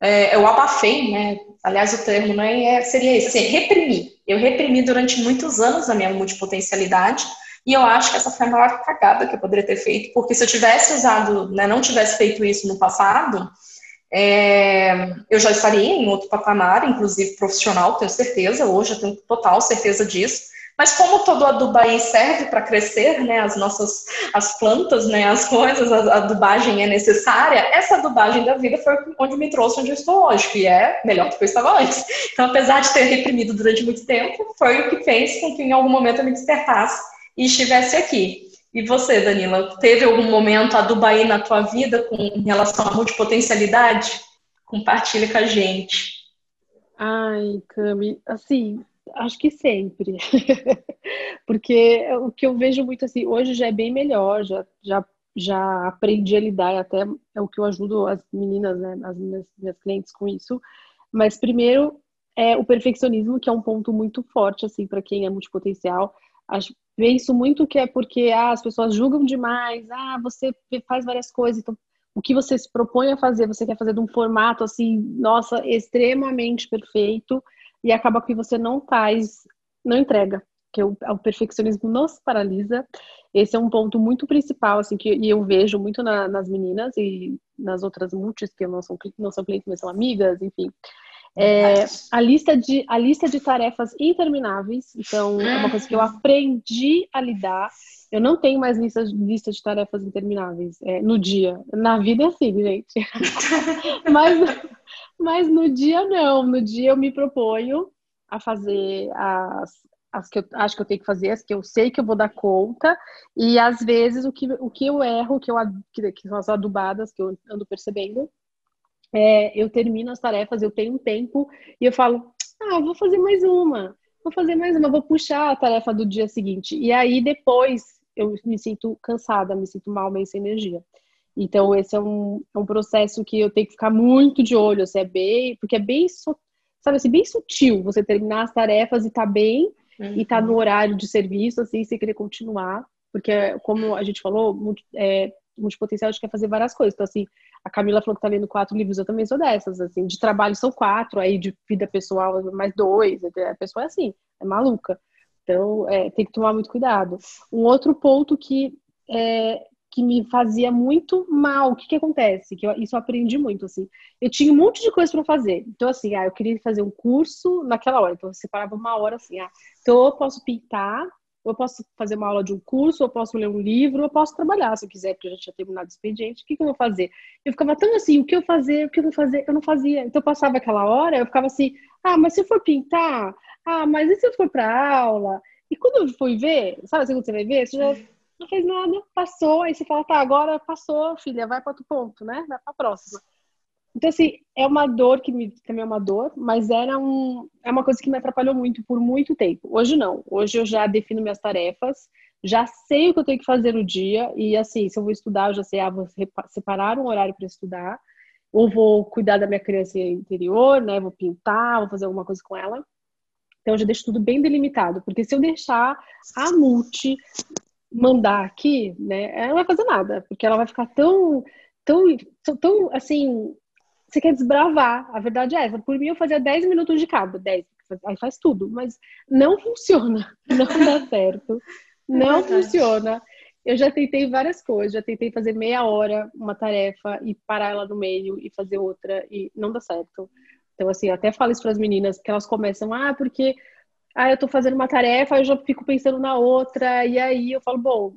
É, eu abafei, né? Aliás, o termo não é, seria esse, assim, reprimir. Eu reprimi durante muitos anos a minha multipotencialidade e eu acho que essa foi a maior cagada que eu poderia ter feito, porque se eu tivesse usado, né, não tivesse feito isso no passado, é, eu já estaria em outro patamar, inclusive profissional, tenho certeza, hoje eu tenho total certeza disso. Mas como todo adubaí serve para crescer, né, as nossas as plantas, né, as coisas, a adubagem é necessária, essa adubagem da vida foi onde me trouxe onde eu estou hoje, que é melhor do que eu estava antes. Então, apesar de ter reprimido durante muito tempo, foi o que fez com que em algum momento eu me despertasse e estivesse aqui. E você, Danila, teve algum momento a Dubai na tua vida com relação à multipotencialidade? Compartilha com a gente. Ai, Cami, assim, Acho que sempre. Porque o que eu vejo muito assim, hoje já é bem melhor, já, já, já aprendi a lidar, até é o que eu ajudo as meninas, né, as minhas, minhas clientes com isso. Mas primeiro é o perfeccionismo, que é um ponto muito forte assim para quem é multipotencial. Acho, penso muito que é porque ah, as pessoas julgam demais, ah, você faz várias coisas, então o que você se propõe a fazer, você quer fazer de um formato assim, nossa, extremamente perfeito e acaba que você não faz, não entrega, que o, o perfeccionismo nos paralisa. Esse é um ponto muito principal, assim, que eu vejo muito na, nas meninas e nas outras multis, que não são, não são clientes, mas são amigas, enfim. É, a, lista de, a lista de tarefas intermináveis, então é uma coisa que eu aprendi a lidar. Eu não tenho mais lista, lista de tarefas intermináveis é, no dia. Na vida é assim, gente. mas, mas no dia não. No dia eu me proponho a fazer as, as que eu acho que eu tenho que fazer, as que eu sei que eu vou dar conta, e às vezes o que, o que eu erro, que, eu, que, são as adubadas que eu ando percebendo, é, eu termino as tarefas, eu tenho um tempo, e eu falo, ah, vou fazer mais uma, vou fazer mais uma, vou puxar a tarefa do dia seguinte. E aí depois eu me sinto cansada, me sinto mal, meio sem energia. Então, esse é um, é um processo que eu tenho que ficar muito de olho, assim, é bem, porque é bem, sabe assim, bem sutil você terminar as tarefas e tá bem, uhum. e tá no horário de serviço, assim, sem querer continuar, porque, como a gente falou, é, multipotencial a gente quer fazer várias coisas. Então, assim, a Camila falou que tá lendo quatro livros, eu também sou dessas, assim, de trabalho são quatro, aí de vida pessoal mais dois, a pessoa é assim, é maluca. Então, é, tem que tomar muito cuidado. Um outro ponto que é, que me fazia muito mal. O que que acontece? Que eu, isso eu aprendi muito, assim. Eu tinha um monte de coisa para fazer. Então, assim, ah, eu queria fazer um curso naquela hora. Então, eu separava uma hora, assim, ah, então eu posso pintar, ou eu posso fazer uma aula de um curso, ou eu posso ler um livro, ou eu posso trabalhar, se eu quiser, porque eu já tinha terminado o expediente. O que que eu vou fazer? Eu ficava tão assim, o que eu fazer, o que eu vou fazer? Eu não fazia. Então, eu passava aquela hora, eu ficava assim, ah, mas se eu for pintar, ah, mas e se eu for para aula? E quando eu fui ver, sabe assim, quando você vai ver, você já não fez nada, passou, aí você fala, tá, agora passou, filha, vai para outro ponto, né? Vai para próxima. Então, assim, é uma dor que me, também é uma dor, mas era um, é uma coisa que me atrapalhou muito por muito tempo. Hoje não. Hoje eu já defino minhas tarefas, já sei o que eu tenho que fazer no dia, e assim, se eu vou estudar, eu já sei, ah, vou separar um horário para estudar, ou vou cuidar da minha criança interior, né? Vou pintar, vou fazer alguma coisa com ela. Então, eu já deixo tudo bem delimitado, porque se eu deixar a multi mandar aqui, né, ela não vai fazer nada, porque ela vai ficar tão, tão, tão, assim, você quer desbravar, a verdade é essa. Por mim, eu fazia 10 minutos de cada, 10, aí faz tudo, mas não funciona, não dá certo, não é funciona. Eu já tentei várias coisas, já tentei fazer meia hora uma tarefa e parar ela no meio e fazer outra e não dá certo. Então, assim, até falo isso para as meninas, que elas começam, ah, porque ah, eu tô fazendo uma tarefa, eu já fico pensando na outra, e aí eu falo, bom,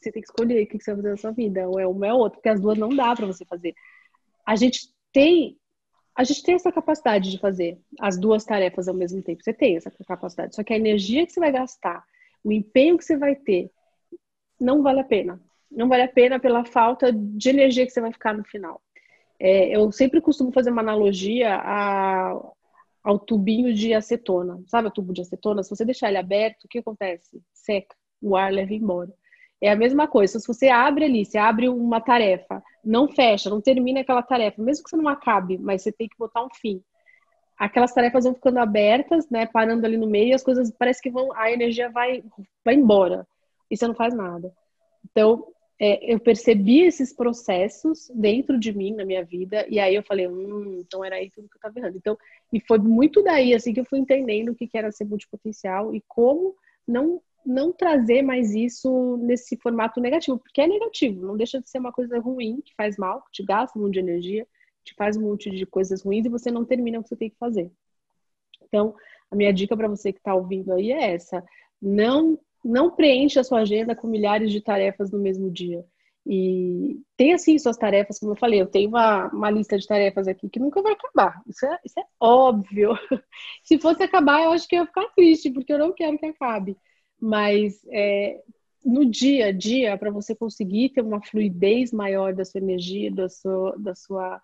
você tem que escolher o que você vai fazer na sua vida, ou é uma é outra, porque as duas não dá para você fazer. A gente tem a gente tem essa capacidade de fazer as duas tarefas ao mesmo tempo. Você tem essa capacidade. Só que a energia que você vai gastar o empenho que você vai ter, não vale a pena. Não vale a pena pela falta de energia que você vai ficar no final. É, eu sempre costumo fazer uma analogia a, ao tubinho de acetona. Sabe o tubo de acetona? Se você deixar ele aberto, o que acontece? Seca, o ar leva embora. É a mesma coisa. Se você abre ali, você abre uma tarefa, não fecha, não termina aquela tarefa, mesmo que você não acabe, mas você tem que botar um fim. Aquelas tarefas vão ficando abertas, né, parando ali no meio, e as coisas parece que vão, a energia vai, vai embora e você não faz nada. Então, é, eu percebi esses processos dentro de mim, na minha vida, e aí eu falei, hum, então era aí tudo que eu estava errando. Então, e foi muito daí, assim, que eu fui entendendo o que era ser multipotencial e como não, não trazer mais isso nesse formato negativo, porque é negativo, não deixa de ser uma coisa ruim, que faz mal, que te gasta um monte de energia, te faz um monte de coisas ruins e você não termina o que você tem que fazer. Então, a minha dica para você que está ouvindo aí é essa: não não preencha a sua agenda com milhares de tarefas no mesmo dia. E tem assim suas tarefas, como eu falei, eu tenho uma, uma lista de tarefas aqui que nunca vai acabar. Isso é, isso é óbvio. Se fosse acabar, eu acho que eu ia ficar triste, porque eu não quero que acabe. Mas é, no dia a dia, para você conseguir ter uma fluidez maior da sua energia, da sua, da sua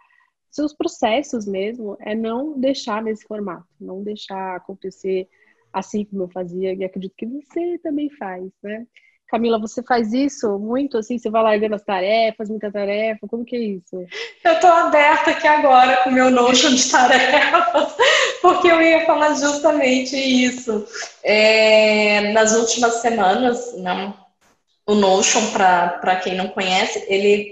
seus processos mesmo, é não deixar nesse formato, não deixar acontecer assim como eu fazia, e acredito que você também faz, né? Camila, você faz isso muito assim? Você vai largando as tarefas, muita tarefa? Como que é isso? Eu estou aberta aqui agora com o meu Notion de tarefas, porque eu ia falar justamente isso. É, nas últimas semanas, não, o Notion, para quem não conhece, ele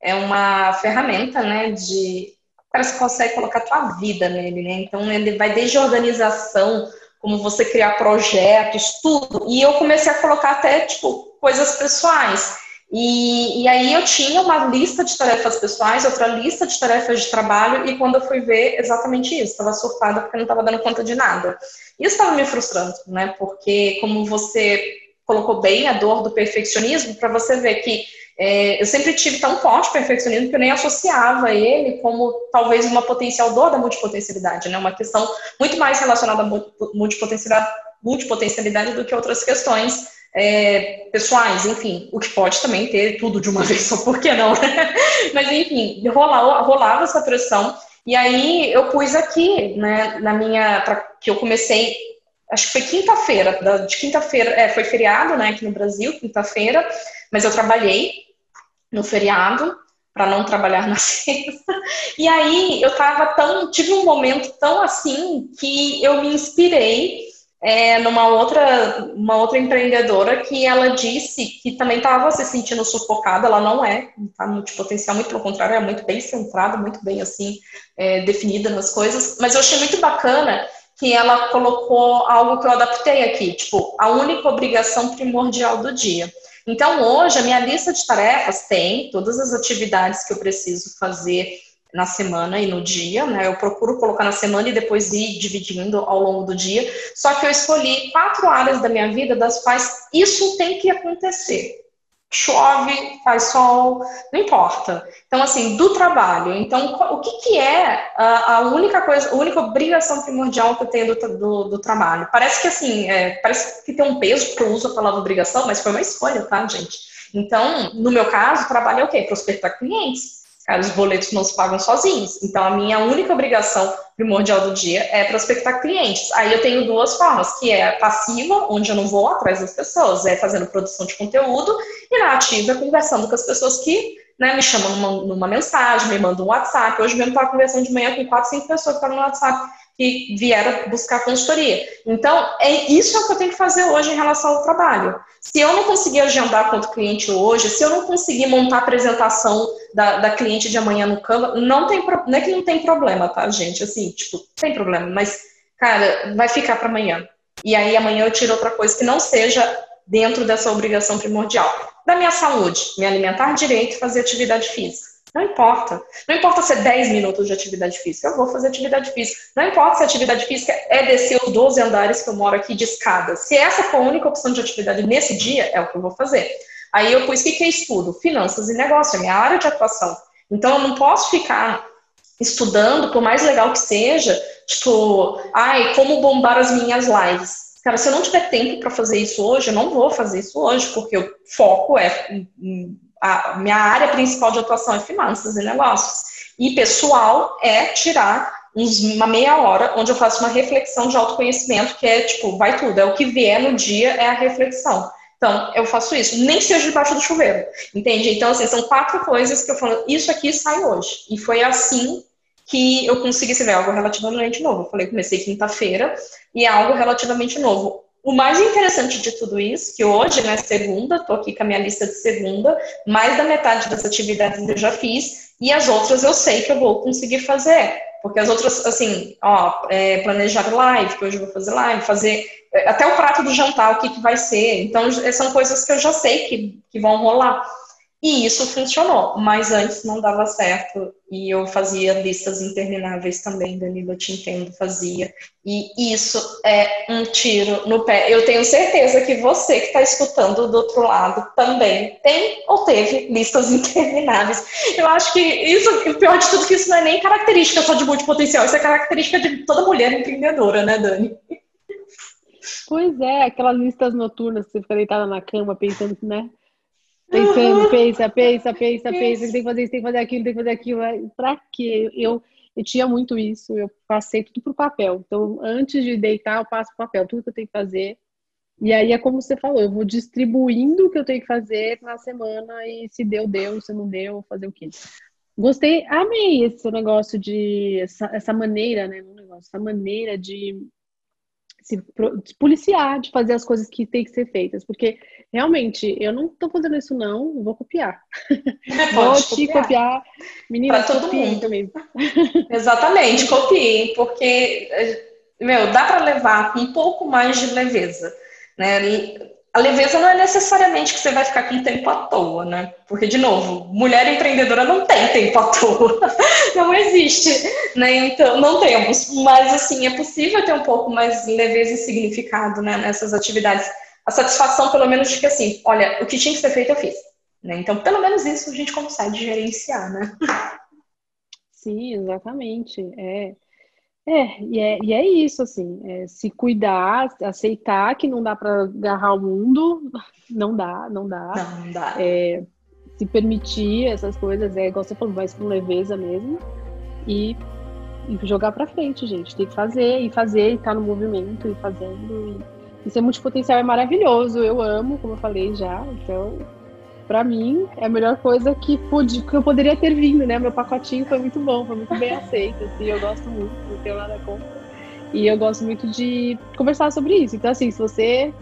é uma ferramenta, né, de... Que consegue colocar a tua vida nele, né? Então, ele vai desde organização, como você criar projetos, tudo. E eu comecei a colocar até, tipo, coisas pessoais. E, e aí eu tinha uma lista de tarefas pessoais, outra lista de tarefas de trabalho, e quando eu fui ver, exatamente isso, estava surtada porque não estava dando conta de nada. Isso estava me frustrando, né? Porque, como você colocou bem a dor do perfeccionismo, para você ver que é, eu sempre tive tão forte perfeccionismo que eu nem associava ele como talvez uma potencial dor da multipotencialidade, né? Uma questão muito mais relacionada à multipotencialidade, multipotencialidade do que outras questões é, pessoais, enfim, o que pode também ter tudo de uma vez só, por que não? Né? Mas enfim, rolava, rolava essa pressão e aí eu pus aqui, né, na minha, pra, que eu comecei acho que foi quinta-feira, de quinta-feira, é, foi feriado, né, aqui no Brasil, quinta-feira, mas eu trabalhei no feriado para não trabalhar na sexta. E aí eu tava tão, tive um momento tão assim que eu me inspirei é, numa outra, uma outra empreendedora que ela disse que também estava se sentindo sufocada. Ela não é, tá multipotencial, muito pelo contrário, é muito bem centrada, muito bem assim é, definida nas coisas. Mas eu achei muito bacana que ela colocou algo que eu adaptei aqui, tipo, a única obrigação primordial do dia. Então, hoje, a minha lista de tarefas tem todas as atividades que eu preciso fazer na semana e no dia, né? Eu procuro colocar na semana e depois ir dividindo ao longo do dia. Só que eu escolhi quatro áreas da minha vida das quais isso tem que acontecer chove, faz sol, não importa. Então, assim, do trabalho. Então, o que, que é a, a, única coisa, a única obrigação primordial que eu tenho do, do, do trabalho? Parece que, assim, é, parece que tem um peso, porque eu uso a palavra obrigação, mas foi uma escolha, tá, gente? Então, no meu caso, trabalho é o quê? Prospectar clientes. Os boletos não se pagam sozinhos. Então, a minha única obrigação primordial do dia é prospectar clientes. Aí eu tenho duas formas, que é passiva, onde eu não vou atrás das pessoas, é fazendo produção de conteúdo, e na ativa, conversando com as pessoas que né, me chamam numa, numa mensagem, me mandam um WhatsApp. Hoje mesmo estava conversando de manhã com quatro, cinco pessoas que estavam no WhatsApp que vieram buscar consultoria. Então, é isso é o que eu tenho que fazer hoje em relação ao trabalho. Se eu não conseguir agendar com o cliente hoje, se eu não conseguir montar a apresentação da, da cliente de amanhã no Canva, não tem não é que não tem problema, tá, gente? Assim, tipo, tem problema, mas, cara, vai ficar para amanhã. E aí amanhã eu tiro outra coisa que não seja dentro dessa obrigação primordial. Da minha saúde, me alimentar direito fazer atividade física. Não importa. Não importa se é 10 minutos de atividade física, eu vou fazer atividade física. Não importa se a atividade física é descer os 12 andares que eu moro aqui de escada. Se essa for a única opção de atividade nesse dia, é o que eu vou fazer. Aí eu pus o que é estudo? Finanças e negócio, é minha área de atuação. Então eu não posso ficar estudando, por mais legal que seja, tipo, ai, como bombar as minhas lives cara, se eu não tiver tempo para fazer isso hoje, eu não vou fazer isso hoje, porque o foco é a minha área principal de atuação é finanças e negócios. E pessoal é tirar uns, uma meia hora onde eu faço uma reflexão de autoconhecimento, que é tipo, vai tudo, é o que vier no dia, é a reflexão. Então, eu faço isso, nem seja debaixo do chuveiro, entende? Então, assim, são quatro coisas que eu falo, isso aqui sai hoje. E foi assim que eu consegui ver algo relativamente novo. Eu falei, comecei quinta-feira e é algo relativamente novo. O mais interessante de tudo isso, que hoje, né, segunda, tô aqui com a minha lista de segunda, mais da metade das atividades eu já fiz, e as outras eu sei que eu vou conseguir fazer. Porque as outras, assim, ó, é, planejar live, que hoje eu vou fazer live, fazer é, até o prato do jantar, o que, que vai ser. Então, são coisas que eu já sei que, que vão rolar. E isso funcionou, mas antes não dava certo e eu fazia listas intermináveis também, Danilo, eu te entendo, fazia. E isso é um tiro no pé. Eu tenho certeza que você que está escutando do outro lado também tem ou teve listas intermináveis. Eu acho que isso, o pior de tudo, que isso não é nem característica só de multipotencial, isso é característica de toda mulher empreendedora, né, Dani? Pois é, aquelas listas noturnas que você fica deitada na cama pensando, né? Pensando, pensa, pensa, pensa, pensa, tem que fazer isso, tem que fazer aquilo, tem que fazer aquilo. Pra quê? Eu, eu tinha muito isso, eu passei tudo pro papel. Então, antes de deitar, eu passo pro papel, tudo que eu tenho que fazer. E aí é como você falou, eu vou distribuindo o que eu tenho que fazer na semana e se deu, deu, se não deu, fazer o quê? Gostei, amei esse negócio de essa, essa maneira, né? Negócio, essa maneira de se, policiar, de fazer as coisas que tem que ser feitas, porque realmente eu não estou fazendo isso não, vou copiar. É, vou te copiar. copiar. Menina, todo mundo também. Exatamente, copiem, porque meu, dá para levar com um pouco mais de leveza, né? A leveza não é necessariamente que você vai ficar com tempo à toa, né? Porque, de novo, mulher empreendedora não tem tempo à toa. Não existe, né? Então, não temos. Mas, assim, é possível ter um pouco mais de leveza e significado né, nessas atividades. A satisfação, pelo menos, de que, assim, olha, o que tinha que ser feito, eu fiz. Né? Então, pelo menos isso a gente consegue gerenciar, né? Sim, exatamente. É. É e, é, e é isso, assim, é se cuidar, aceitar que não dá para agarrar o mundo, não dá, não dá. Não, não dá. É, se permitir essas coisas, é igual você falou, vai com leveza mesmo, e, e jogar para frente, gente. Tem que fazer, e fazer, e estar tá no movimento, e fazendo. E, e ser multipotencial é maravilhoso, eu amo, como eu falei já, então para mim, é a melhor coisa que, pude, que eu poderia ter vindo, né? Meu pacotinho foi muito bom, foi muito bem aceito, assim, eu gosto muito, não tenho nada contra. E eu gosto muito de conversar sobre isso. Então, assim, se você,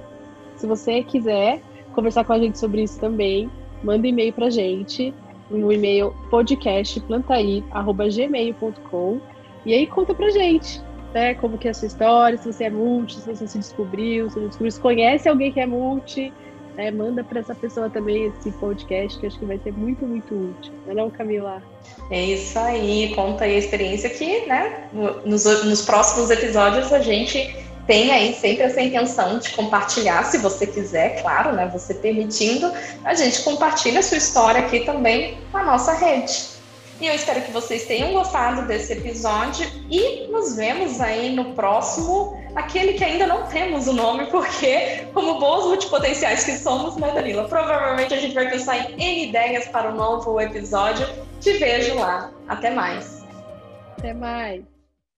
se você quiser conversar com a gente sobre isso também, manda um e-mail pra gente, no e-mail podcastplantaí.gmail.com e aí conta pra gente, né? Como que é a sua história, se você é multi, se você se descobriu, se não descobriu, se conhece alguém que é multi, é, manda para essa pessoa também esse podcast, que acho que vai ser muito, muito útil. Não é não, Camila? É isso aí, conta aí a experiência que, né, nos, nos próximos episódios a gente tem aí sempre essa intenção de compartilhar, se você quiser, claro, né, você permitindo, a gente compartilha a sua história aqui também com a nossa rede. E eu espero que vocês tenham gostado desse episódio e nos vemos aí no próximo, aquele que ainda não temos o nome, porque, como boas multipotenciais que somos, né, Danila? Provavelmente a gente vai pensar em N ideias para o novo episódio. Te vejo lá. Até mais. Até mais.